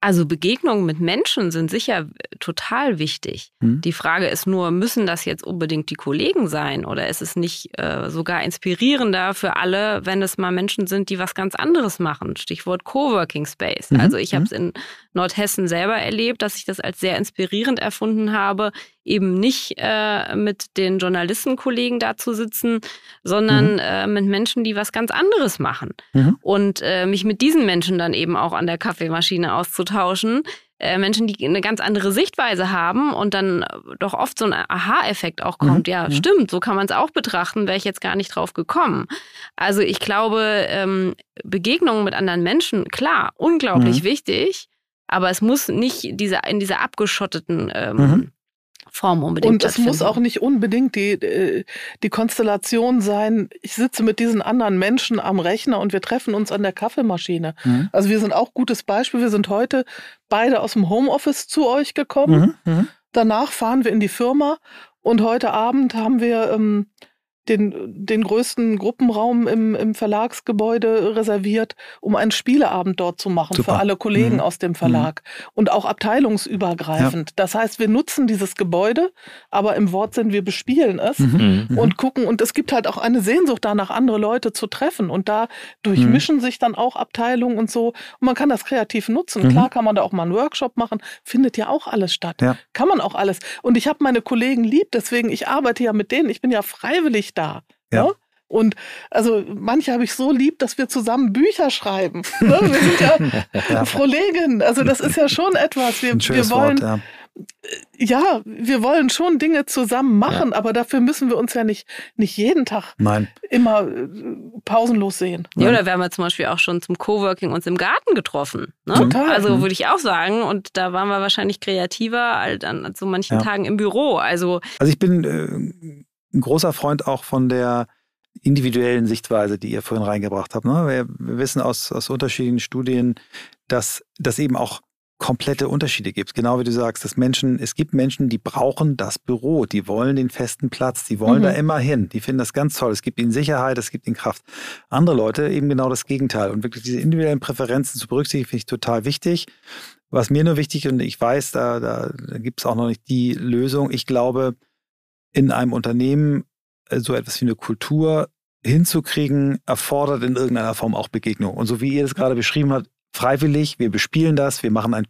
Also Begegnungen mit Menschen sind sicher total wichtig. Hm. Die Frage ist nur, müssen das jetzt unbedingt die Kollegen sein oder ist es nicht äh, sogar inspirierender für alle, wenn es mal Menschen sind, die was ganz anderes machen? Stichwort Coworking Space. Mhm. Also ich habe es mhm. in Nordhessen selber erlebt, dass ich das als sehr inspirierend erfunden habe, eben nicht äh, mit den Journalistenkollegen da zu sitzen, sondern mhm. äh, mit Menschen, die was ganz anderes machen. Mhm. Und äh, mich mit diesen Menschen dann eben auch an der Kaffeemaschine auszutauschen. Äh, Menschen, die eine ganz andere Sichtweise haben und dann doch oft so ein Aha-Effekt auch kommt. Mhm. Ja, mhm. stimmt, so kann man es auch betrachten, wäre ich jetzt gar nicht drauf gekommen. Also ich glaube, ähm, Begegnungen mit anderen Menschen, klar, unglaublich mhm. wichtig, aber es muss nicht diese, in dieser abgeschotteten ähm, mhm. Form unbedingt. Und es muss auch nicht unbedingt die, äh, die Konstellation sein, ich sitze mit diesen anderen Menschen am Rechner und wir treffen uns an der Kaffeemaschine. Mhm. Also wir sind auch gutes Beispiel. Wir sind heute beide aus dem Homeoffice zu euch gekommen. Mhm. Mhm. Danach fahren wir in die Firma und heute Abend haben wir ähm, den, den größten Gruppenraum im, im Verlagsgebäude reserviert, um einen Spieleabend dort zu machen Super. für alle Kollegen mhm. aus dem Verlag mhm. und auch abteilungsübergreifend. Ja. Das heißt, wir nutzen dieses Gebäude, aber im Wortsinn, wir bespielen es mhm. mhm. und gucken. Und es gibt halt auch eine Sehnsucht danach, andere Leute zu treffen. Und da durchmischen mhm. sich dann auch Abteilungen und so. Und man kann das kreativ nutzen. Klar kann man da auch mal einen Workshop machen. Findet ja auch alles statt. Ja. Kann man auch alles. Und ich habe meine Kollegen lieb, deswegen, ich arbeite ja mit denen. Ich bin ja freiwillig da. Ja. Ne? Und also manche habe ich so lieb, dass wir zusammen Bücher schreiben. Ne? Wir sind ja, ja. Frohlegen. Also das ist ja schon etwas. Wir, wir wollen. Wort, ja. ja. wir wollen schon Dinge zusammen machen, ja. aber dafür müssen wir uns ja nicht, nicht jeden Tag Nein. immer äh, pausenlos sehen. Ja, oder wir haben ja zum Beispiel auch schon zum Coworking uns im Garten getroffen. Ne? Total. Also mhm. würde ich auch sagen. Und da waren wir wahrscheinlich kreativer als an so manchen Tagen im Büro. Also, also ich bin äh, ein großer Freund auch von der individuellen Sichtweise, die ihr vorhin reingebracht habt. Ne? Wir, wir, wissen aus, aus unterschiedlichen Studien, dass das eben auch komplette Unterschiede gibt. Genau wie du sagst, dass Menschen, es gibt Menschen, die brauchen das Büro, die wollen den festen Platz, die wollen mhm. da immer hin, die finden das ganz toll. Es gibt ihnen Sicherheit, es gibt ihnen Kraft. Andere Leute eben genau das Gegenteil. Und wirklich diese individuellen Präferenzen zu berücksichtigen, finde ich total wichtig. Was mir nur wichtig und ich weiß, da, da, da gibt es auch noch nicht die Lösung. Ich glaube, in einem Unternehmen äh, so etwas wie eine Kultur hinzukriegen, erfordert in irgendeiner Form auch Begegnung. Und so wie ihr das gerade beschrieben habt, freiwillig, wir bespielen das, wir machen ein,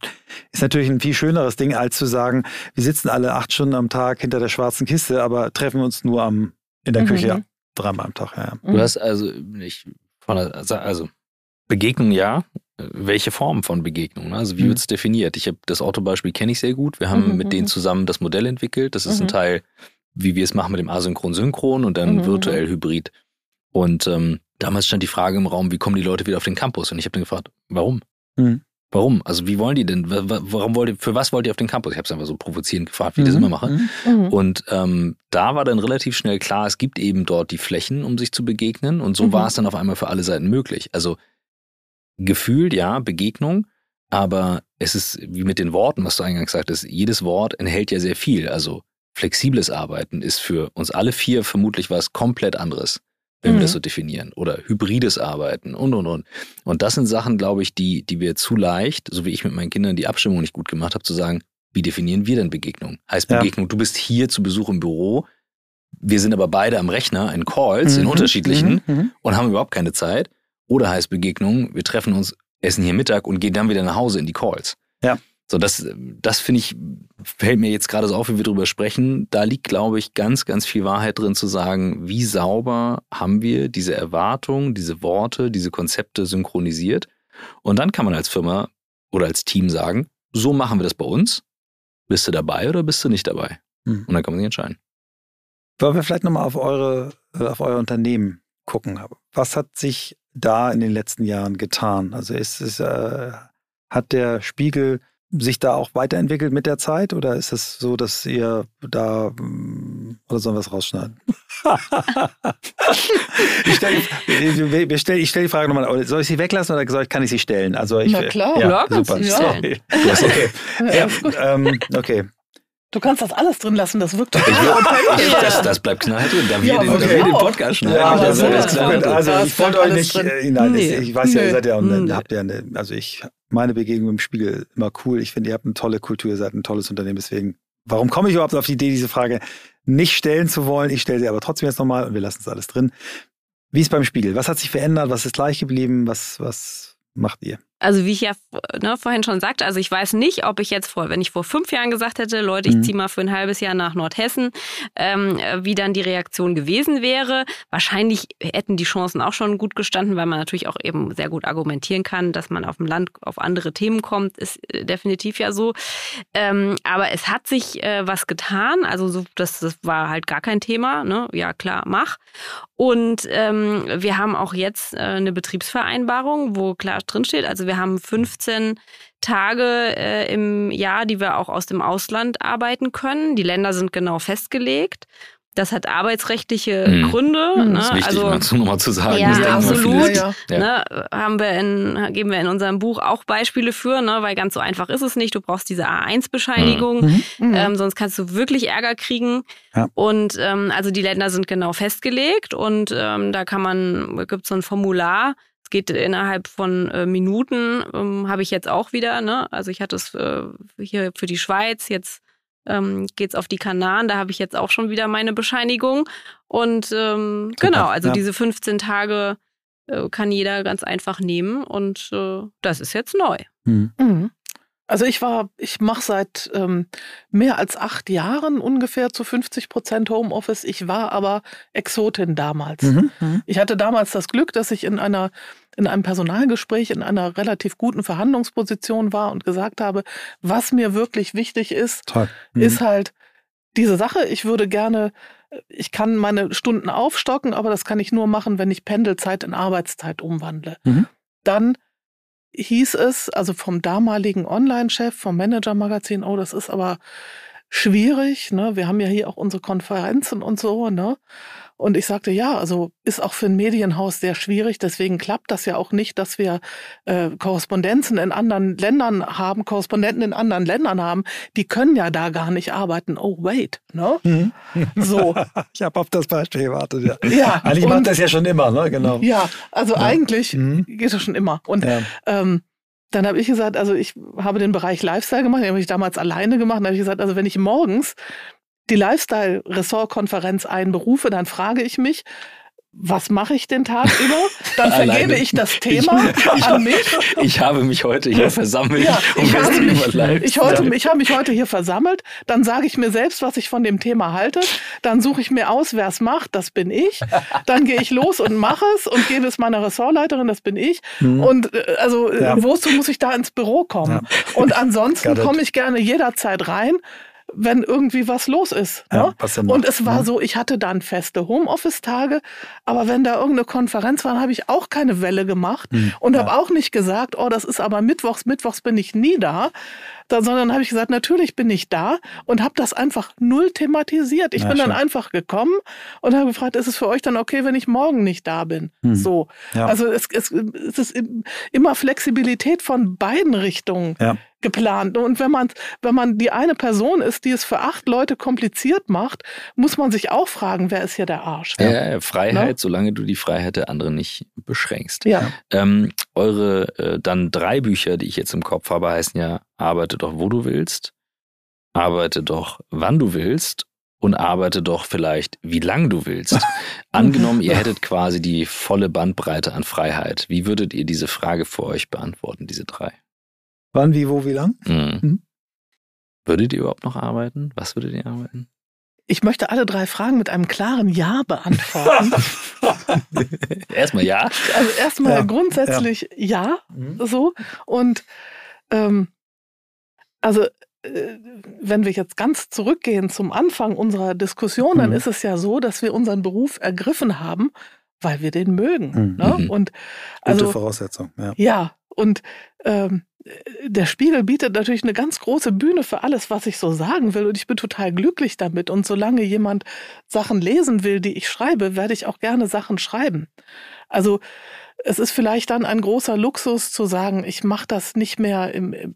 ist natürlich ein viel schöneres Ding, als zu sagen, wir sitzen alle acht Stunden am Tag hinter der schwarzen Kiste, aber treffen uns nur am, in der mhm. Küche dreimal am Tag. Ja. Du hast also nicht von der, also Begegnung ja. Welche Form von Begegnung? Also wie mhm. wird es definiert? Ich habe das Autobeispiel kenne ich sehr gut. Wir haben mhm. mit denen mhm. zusammen das Modell entwickelt. Das ist ein mhm. Teil wie wir es machen mit dem Asynchron-Synchron und dann mhm. virtuell Hybrid. Und ähm, damals stand die Frage im Raum, wie kommen die Leute wieder auf den Campus? Und ich habe dann gefragt, warum? Mhm. Warum? Also wie wollen die denn? Warum wollt ihr, für was wollt ihr auf den Campus? Ich habe es einfach so provozierend gefragt, wie ich mhm. das immer mache. Mhm. mhm. Und ähm, da war dann relativ schnell klar, es gibt eben dort die Flächen, um sich zu begegnen. Und so mhm. war es dann auf einmal für alle Seiten möglich. Also gefühlt, ja, Begegnung, aber es ist wie mit den Worten, was du eingangs sagtest, jedes Wort enthält ja sehr viel. Also flexibles Arbeiten ist für uns alle vier vermutlich was komplett anderes, wenn mhm. wir das mhm. so definieren. Oder hybrides Arbeiten und, und, und. Und das sind Sachen, glaube ich, die, die wir zu leicht, so wie ich mit meinen Kindern die Abstimmung nicht gut gemacht habe, zu sagen, wie definieren wir denn Begegnung? Heißt Begegnung, ja. du bist hier zu Besuch im Büro, wir sind aber beide am Rechner in Calls, mhm. in unterschiedlichen mhm. mhm. und haben überhaupt keine Zeit. Oder heißt Begegnung, wir treffen uns, essen hier Mittag und gehen dann wieder nach Hause in die Calls. Ja. So, das, das finde ich, fällt mir jetzt gerade so auf, wie wir drüber sprechen. Da liegt, glaube ich, ganz, ganz viel Wahrheit drin zu sagen, wie sauber haben wir diese Erwartungen, diese Worte, diese Konzepte synchronisiert. Und dann kann man als Firma oder als Team sagen, so machen wir das bei uns. Bist du dabei oder bist du nicht dabei? Mhm. Und dann kann man sich entscheiden. Wollen wir vielleicht nochmal auf eure, äh, auf euer Unternehmen gucken? Was hat sich da in den letzten Jahren getan? Also ist es, äh, hat der Spiegel sich da auch weiterentwickelt mit der Zeit oder ist es so, dass ihr da mm, oder sollen wir es rausschneiden? ich stelle stell, stell die Frage nochmal, soll ich sie weglassen oder soll, kann ich sie stellen? Also ich, Na klar, ja, super. Ja. Sorry. Okay. Ja, ähm, okay. Du kannst das alles drin lassen, das wirkt total authentisch. Das, das bleibt knallhart drin, da wir, ja, den, okay. wir den Podcast schneiden. Ja, also, das das also ich wollte euch nicht, äh, nein, nee. ich, weiß ja, ihr seid ja, nee. habt ja eine, also ich, meine Begegnung im Spiegel immer cool. Ich finde, ihr habt eine tolle Kultur, ihr seid ein tolles Unternehmen, deswegen, warum komme ich überhaupt auf die Idee, diese Frage nicht stellen zu wollen? Ich stelle sie aber trotzdem jetzt nochmal und wir lassen es alles drin. Wie ist beim Spiegel? Was hat sich verändert? Was ist gleich geblieben? Was, was macht ihr? Also wie ich ja ne, vorhin schon sagte, also ich weiß nicht, ob ich jetzt vor, wenn ich vor fünf Jahren gesagt hätte, Leute, ich mhm. ziehe mal für ein halbes Jahr nach Nordhessen, ähm, wie dann die Reaktion gewesen wäre. Wahrscheinlich hätten die Chancen auch schon gut gestanden, weil man natürlich auch eben sehr gut argumentieren kann, dass man auf dem Land auf andere Themen kommt, ist äh, definitiv ja so. Ähm, aber es hat sich äh, was getan. Also so, das, das war halt gar kein Thema. Ne? Ja klar, mach. Und ähm, wir haben auch jetzt äh, eine Betriebsvereinbarung, wo klar drinsteht, also wir haben 15 Tage äh, im Jahr, die wir auch aus dem Ausland arbeiten können. Die Länder sind genau festgelegt. Das hat arbeitsrechtliche mhm. Gründe. Mhm. Ne? Das ist wichtig, also, dazu nochmal zu sagen. Ja, absolut. Ja, ja. Ne? Haben wir in, geben wir in unserem Buch auch Beispiele für, ne? weil ganz so einfach ist es nicht. Du brauchst diese A1-Bescheinigung, mhm. mhm. ähm, sonst kannst du wirklich Ärger kriegen. Ja. Und ähm, also die Länder sind genau festgelegt und ähm, da kann man, gibt es so ein Formular, geht innerhalb von äh, Minuten, ähm, habe ich jetzt auch wieder. Ne? Also ich hatte es äh, hier für die Schweiz, jetzt ähm, geht es auf die Kanaren. Da habe ich jetzt auch schon wieder meine Bescheinigung. Und ähm, genau, also ja. diese 15 Tage äh, kann jeder ganz einfach nehmen und äh, das ist jetzt neu. Mhm. Mhm. Also ich war, ich mache seit ähm, mehr als acht Jahren ungefähr zu 50 Prozent Homeoffice. Ich war aber Exotin damals. Mhm. mhm. Ich hatte damals das Glück, dass ich in einer in einem Personalgespräch in einer relativ guten Verhandlungsposition war und gesagt habe, was mir wirklich wichtig ist, mhm. ist halt diese Sache. Ich würde gerne, ich kann meine Stunden aufstocken, aber das kann ich nur machen, wenn ich Pendelzeit in Arbeitszeit umwandle. Mhm. Dann hieß es, also vom damaligen Online-Chef, vom Manager-Magazin, oh, das ist aber schwierig, ne? Wir haben ja hier auch unsere Konferenzen und so, ne? Und ich sagte, ja, also ist auch für ein Medienhaus sehr schwierig. Deswegen klappt das ja auch nicht, dass wir äh, Korrespondenzen in anderen Ländern haben, Korrespondenten in anderen Ländern haben. Die können ja da gar nicht arbeiten. Oh, wait, ne? Mhm. So. ich habe auf das Beispiel gewartet, ja. ja eigentlich macht das ja schon immer, ne? Genau. Ja, also ja. eigentlich mhm. geht das schon immer. Und ja. ähm, dann habe ich gesagt, also ich habe den Bereich Lifestyle gemacht, den habe ich damals alleine gemacht. Dann habe ich gesagt, also wenn ich morgens die Lifestyle-Ressort-Konferenz einberufe, dann frage ich mich, was mache ich den Tag über? Dann vergebe ich das Thema ich, an mich. Ich habe mich heute hier versammelt. Ja, ich, habe mich, ich, heute, ich habe mich heute hier versammelt. Dann sage ich mir selbst, was ich von dem Thema halte. Dann suche ich mir aus, wer es macht. Das bin ich. Dann gehe ich los und mache es und gebe es meiner Ressortleiterin. Das bin ich. Mhm. Und äh, also ja. wozu muss ich da ins Büro kommen? Ja. Und ansonsten komme ich gerne jederzeit rein wenn irgendwie was los ist. Ja, ne? Und es war ja. so, ich hatte dann feste Homeoffice-Tage, aber wenn da irgendeine Konferenz war, habe ich auch keine Welle gemacht mhm. und habe auch nicht gesagt, oh, das ist aber Mittwochs, Mittwochs bin ich nie da, da, sondern habe ich gesagt, natürlich bin ich da und habe das einfach null thematisiert. Ich ja, bin dann einfach gekommen und habe gefragt, ist es für euch dann okay, wenn ich morgen nicht da bin? Mhm. So. Also es, es, es ist immer Flexibilität von beiden Richtungen. Ja geplant. Und wenn man, wenn man die eine Person ist, die es für acht Leute kompliziert macht, muss man sich auch fragen, wer ist hier der Arsch? Ja, Freiheit, Na? Ne? solange du die Freiheit der anderen nicht beschränkst. Ja. Ähm, eure äh, dann drei Bücher, die ich jetzt im Kopf habe, heißen ja Arbeite doch, wo du willst, arbeite doch, wann du willst und arbeite doch vielleicht, wie lang du willst. Angenommen, ihr hättet quasi die volle Bandbreite an Freiheit. Wie würdet ihr diese Frage für euch beantworten, diese drei? Wann, wie, wo, wie lang? Mhm. Mhm. Würdet ihr überhaupt noch arbeiten? Was würdet ihr arbeiten? Ich möchte alle drei Fragen mit einem klaren Ja beantworten. erstmal ja. Also erstmal ja. grundsätzlich ja, ja mhm. so. Und ähm, also äh, wenn wir jetzt ganz zurückgehen zum Anfang unserer Diskussion, dann mhm. ist es ja so, dass wir unseren Beruf ergriffen haben, weil wir den mögen. Mhm. Ne? Mhm. Und also, Gute Voraussetzung. Ja. ja und ähm, der Spiegel bietet natürlich eine ganz große Bühne für alles, was ich so sagen will. Und ich bin total glücklich damit. Und solange jemand Sachen lesen will, die ich schreibe, werde ich auch gerne Sachen schreiben. Also es ist vielleicht dann ein großer Luxus zu sagen, ich mache das nicht mehr im, im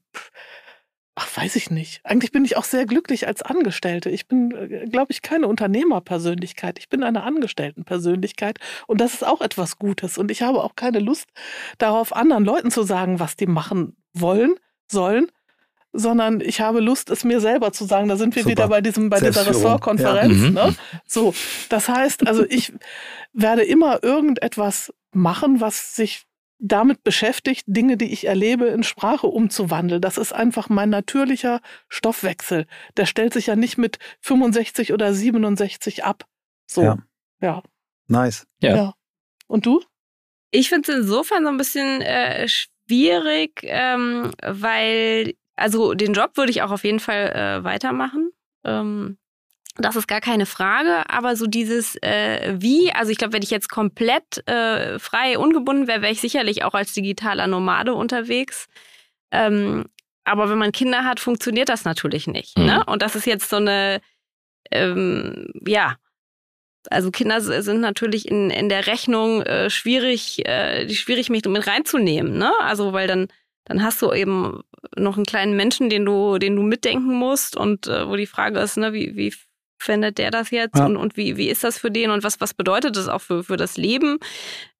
Ach, weiß ich nicht. Eigentlich bin ich auch sehr glücklich als Angestellte. Ich bin, äh, glaube ich, keine Unternehmerpersönlichkeit. Ich bin eine Angestelltenpersönlichkeit. Und das ist auch etwas Gutes. Und ich habe auch keine Lust darauf, anderen Leuten zu sagen, was die machen wollen, sollen, sondern ich habe Lust, es mir selber zu sagen. Da sind wir Super. wieder bei diesem, bei dieser Ressortkonferenz. Ja. Mhm. Ne? So. Das heißt, also ich werde immer irgendetwas machen, was sich damit beschäftigt, Dinge, die ich erlebe, in Sprache umzuwandeln. Das ist einfach mein natürlicher Stoffwechsel. Der stellt sich ja nicht mit 65 oder 67 ab. So. Ja. ja. Nice. Ja. ja. Und du? Ich finde es insofern so ein bisschen äh, schwierig, ähm, weil, also den Job würde ich auch auf jeden Fall äh, weitermachen. Ähm, das ist gar keine Frage, aber so dieses äh, wie, also ich glaube, wenn ich jetzt komplett äh, frei, ungebunden wäre, wäre ich sicherlich auch als digitaler Nomade unterwegs. Ähm, aber wenn man Kinder hat, funktioniert das natürlich nicht. Ne? Mhm. Ne? Und das ist jetzt so eine, ähm, ja, also Kinder sind natürlich in, in der Rechnung äh, schwierig, äh, schwierig mich mit reinzunehmen, ne? Also weil dann dann hast du eben noch einen kleinen Menschen, den du, den du mitdenken musst und äh, wo die Frage ist, ne, wie, wie findet der das jetzt ja. und, und wie, wie ist das für den und was, was bedeutet das auch für, für das Leben?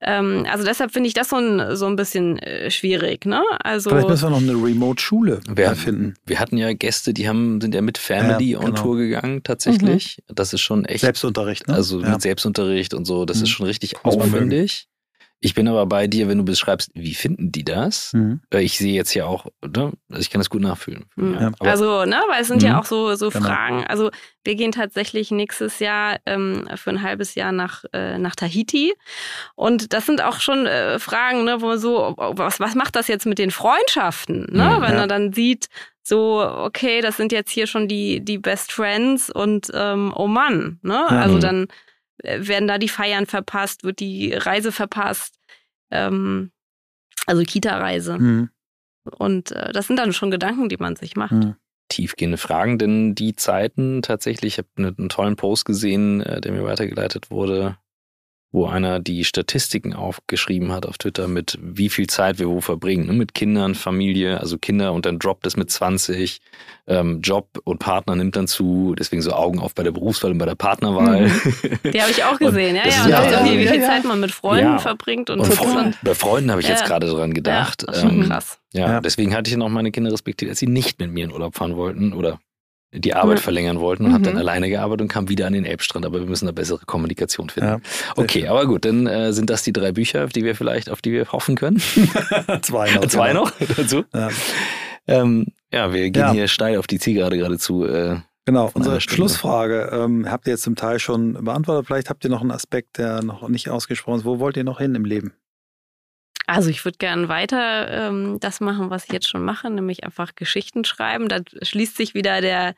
Ähm, also deshalb finde ich das so ein, so ein bisschen äh, schwierig. Ne? Also, Vielleicht müssen wir noch eine Remote-Schule finden. Wir hatten ja Gäste, die haben, sind ja mit Family ja, on genau. Tour gegangen tatsächlich. Mhm. Das ist schon echt. Selbstunterricht, ne? Also ja. mit Selbstunterricht und so, das mhm. ist schon richtig aufwendig. Ich bin aber bei dir, wenn du beschreibst, wie finden die das? Mhm. Ich sehe jetzt ja auch, ne? also ich kann das gut nachfühlen. Mhm. Ja, also, ne, weil es sind mhm. ja auch so, so genau. Fragen. Also wir gehen tatsächlich nächstes Jahr ähm, für ein halbes Jahr nach, äh, nach Tahiti. Und das sind auch schon äh, Fragen, ne, wo so, was, was macht das jetzt mit den Freundschaften? Ne? Mhm, wenn ja. er dann sieht, so, okay, das sind jetzt hier schon die, die Best Friends und ähm, oh Mann, ne? Also dann äh, werden da die Feiern verpasst, wird die Reise verpasst, ähm, also Kita-Reise. Mhm. Und äh, das sind dann schon Gedanken, die man sich macht. Mhm. Tiefgehende Fragen, denn die Zeiten tatsächlich, ich habe einen tollen Post gesehen, äh, der mir weitergeleitet wurde, wo einer die Statistiken aufgeschrieben hat auf Twitter mit wie viel Zeit wir wo verbringen, ne? mit Kindern, Familie, also Kinder und dann droppt es mit 20, ähm, Job und Partner nimmt dann zu, deswegen so Augen auf bei der Berufswahl und bei der Partnerwahl. Mhm. Die habe ich auch gesehen, ja, ja, und ja, auch, wie, wie viel ja, Zeit man mit Freunden ja. verbringt und, und, Freund, bei Freunden habe ich jetzt gerade dran gedacht. Ja, schon ähm, krass. Ja, deswegen hatte ich noch meine Kinder respektiert, als sie nicht mit mir in Urlaub fahren wollten oder die Arbeit mhm. verlängern wollten und mhm. habe dann alleine gearbeitet und kam wieder an den Elbstrand. Aber wir müssen eine bessere Kommunikation finden. Ja, okay, schön. aber gut, dann äh, sind das die drei Bücher, auf die wir vielleicht, auf die wir hoffen können. Zwei noch. Zwei genau. noch dazu. Ja. Ähm, ja, wir gehen ja. hier steil auf die Zielgerade geradezu. Äh, Genau, unsere Schlussfrage ähm, habt ihr jetzt zum Teil schon beantwortet. Vielleicht habt ihr noch einen Aspekt, der noch nicht ausgesprochen ist. Wo wollt ihr noch hin im Leben? Also ich würde gerne weiter ähm, das machen, was ich jetzt schon mache, nämlich einfach Geschichten schreiben. Da schließt sich wieder der,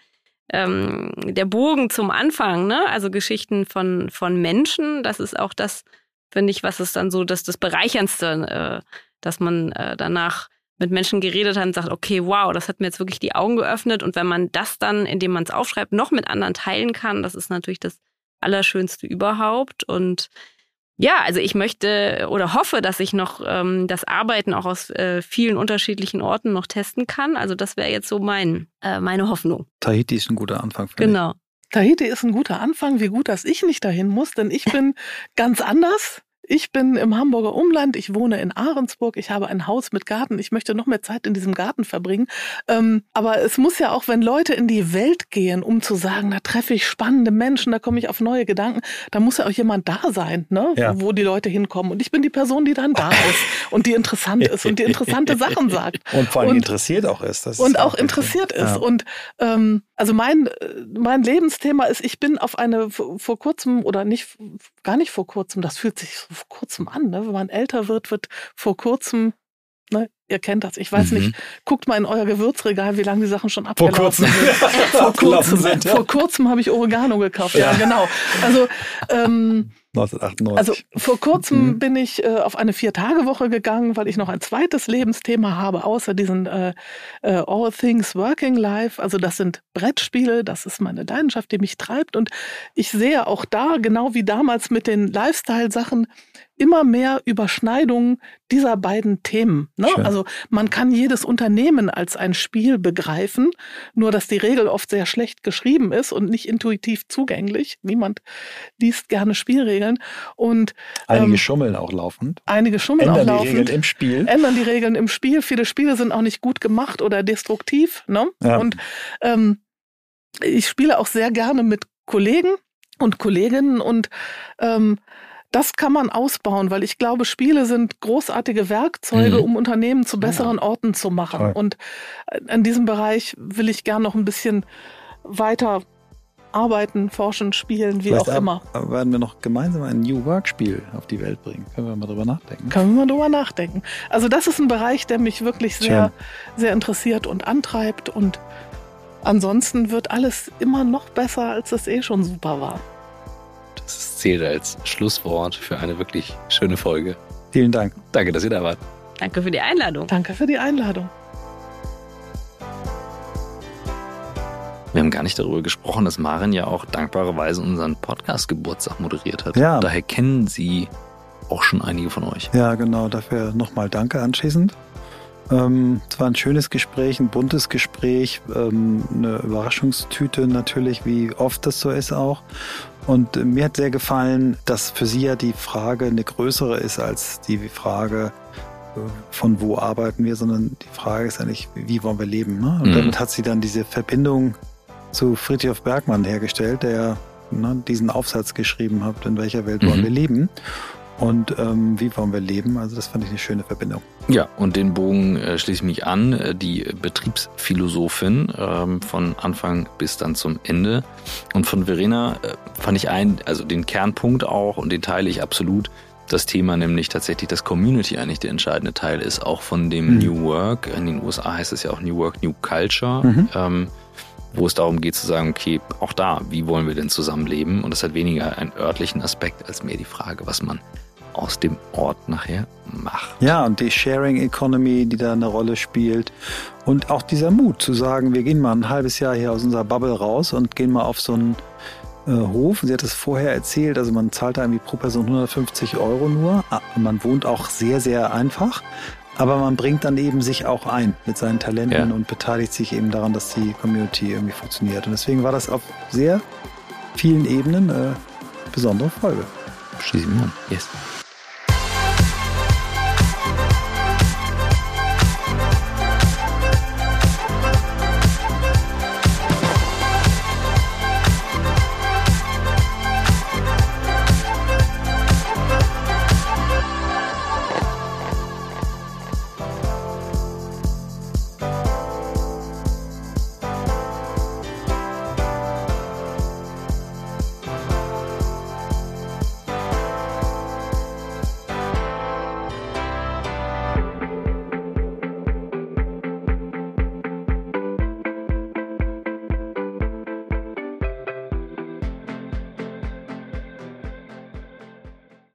ähm, der Bogen zum Anfang, ne? Also Geschichten von, von Menschen. Das ist auch das, finde ich, was ist dann so das, das Bereicherndste, äh, dass man äh, danach mit Menschen geredet hat und sagt, okay, wow, das hat mir jetzt wirklich die Augen geöffnet. Und wenn man das dann, indem man es aufschreibt, noch mit anderen teilen kann, das ist natürlich das Allerschönste überhaupt. Und ja, also ich möchte oder hoffe, dass ich noch ähm, das Arbeiten auch aus äh, vielen unterschiedlichen Orten noch testen kann. Also das wäre jetzt so mein, äh, meine Hoffnung. Tahiti ist ein guter Anfang. Genau. Ich. Tahiti ist ein guter Anfang. Wie gut, dass ich nicht dahin muss, denn ich bin ganz anders. Ich bin im Hamburger Umland, ich wohne in Ahrensburg, ich habe ein Haus mit Garten, ich möchte noch mehr Zeit in diesem Garten verbringen. Ähm, aber es muss ja auch, wenn Leute in die Welt gehen, um zu sagen, da treffe ich spannende Menschen, da komme ich auf neue Gedanken, da muss ja auch jemand da sein, ne? Ja. wo die Leute hinkommen. Und ich bin die Person, die dann da ist und die interessant ist und die interessante Sachen sagt. Und vor allem und, interessiert auch ist. Das und ist auch, auch interessiert ist. Ja. Und ähm, also mein, mein Lebensthema ist, ich bin auf eine vor kurzem oder nicht, gar nicht vor kurzem, das fühlt sich so vor kurzem an. Ne? Wenn man älter wird, wird vor kurzem, ne? ihr kennt das, ich weiß mhm. nicht, guckt mal in euer Gewürzregal, wie lange die Sachen schon abgelaufen sind. vor kurzem, sind, ja. vor kurzem habe ich Oregano gekauft, ja, ja genau. Also ähm, 1998. Also vor kurzem mhm. bin ich äh, auf eine Vier-Tage-Woche gegangen, weil ich noch ein zweites Lebensthema habe, außer diesen äh, äh, All Things Working Life. Also das sind Brettspiele, das ist meine Leidenschaft, die mich treibt. Und ich sehe auch da, genau wie damals mit den Lifestyle-Sachen, immer mehr Überschneidungen dieser beiden Themen. Ne? Also man kann jedes Unternehmen als ein Spiel begreifen, nur dass die Regel oft sehr schlecht geschrieben ist und nicht intuitiv zugänglich. Niemand liest gerne Spielregeln. Und einige ähm, schummeln auch laufend. Einige schummeln ändern auch laufend. Ändern die Regeln im Spiel. Ändern die Regeln im Spiel. Viele Spiele sind auch nicht gut gemacht oder destruktiv. Ne? Ja. Und ähm, ich spiele auch sehr gerne mit Kollegen und Kolleginnen und ähm, das kann man ausbauen, weil ich glaube, Spiele sind großartige Werkzeuge, mhm. um Unternehmen zu besseren ja. Orten zu machen. Toll. Und in diesem Bereich will ich gern noch ein bisschen weiter arbeiten, forschen, spielen, wie Vielleicht auch immer. werden wir noch gemeinsam ein New Work-Spiel auf die Welt bringen. Können wir mal drüber nachdenken? Können wir mal drüber nachdenken. Also das ist ein Bereich, der mich wirklich sehr, sehr interessiert und antreibt und ansonsten wird alles immer noch besser, als es eh schon super war. Das zählt als Schlusswort für eine wirklich schöne Folge. Vielen Dank. Danke, dass ihr da wart. Danke für die Einladung. Danke für die Einladung. Wir haben gar nicht darüber gesprochen, dass Marin ja auch dankbarerweise unseren Podcast-Geburtstag moderiert hat. Ja. Daher kennen sie auch schon einige von euch. Ja, genau. Dafür nochmal Danke anschließend. Ähm, es war ein schönes Gespräch, ein buntes Gespräch, ähm, eine Überraschungstüte natürlich, wie oft das so ist auch. Und mir hat sehr gefallen, dass für sie ja die Frage eine größere ist als die Frage, äh, von wo arbeiten wir, sondern die Frage ist eigentlich, wie wollen wir leben. Ne? Und mhm. damit hat sie dann diese Verbindung zu Friedrich Bergmann hergestellt, der ne, diesen Aufsatz geschrieben hat, in welcher Welt mhm. wollen wir leben und ähm, wie wollen wir leben. Also das fand ich eine schöne Verbindung. Ja, und den Bogen äh, schließe ich mich an. Äh, die Betriebsphilosophin ähm, von Anfang bis dann zum Ende. Und von Verena äh, fand ich ein, also den Kernpunkt auch und den teile ich absolut. Das Thema nämlich tatsächlich, dass Community eigentlich der entscheidende Teil ist, auch von dem mhm. New Work. In den USA heißt es ja auch New Work, New Culture. Mhm. Ähm, wo es darum geht zu sagen, okay, auch da, wie wollen wir denn zusammenleben? Und das hat weniger einen örtlichen Aspekt als mehr die Frage, was man aus dem Ort nachher macht. Ja, und die Sharing Economy, die da eine Rolle spielt. Und auch dieser Mut zu sagen, wir gehen mal ein halbes Jahr hier aus unserer Bubble raus und gehen mal auf so einen äh, Hof. Sie hat es vorher erzählt, also man zahlt da irgendwie pro Person 150 Euro nur. Ah, man wohnt auch sehr, sehr einfach. Aber man bringt dann eben sich auch ein mit seinen Talenten ja. und beteiligt sich eben daran, dass die Community irgendwie funktioniert. Und deswegen war das auf sehr vielen Ebenen eine besondere Folge. Schließe ich mich an. Yes.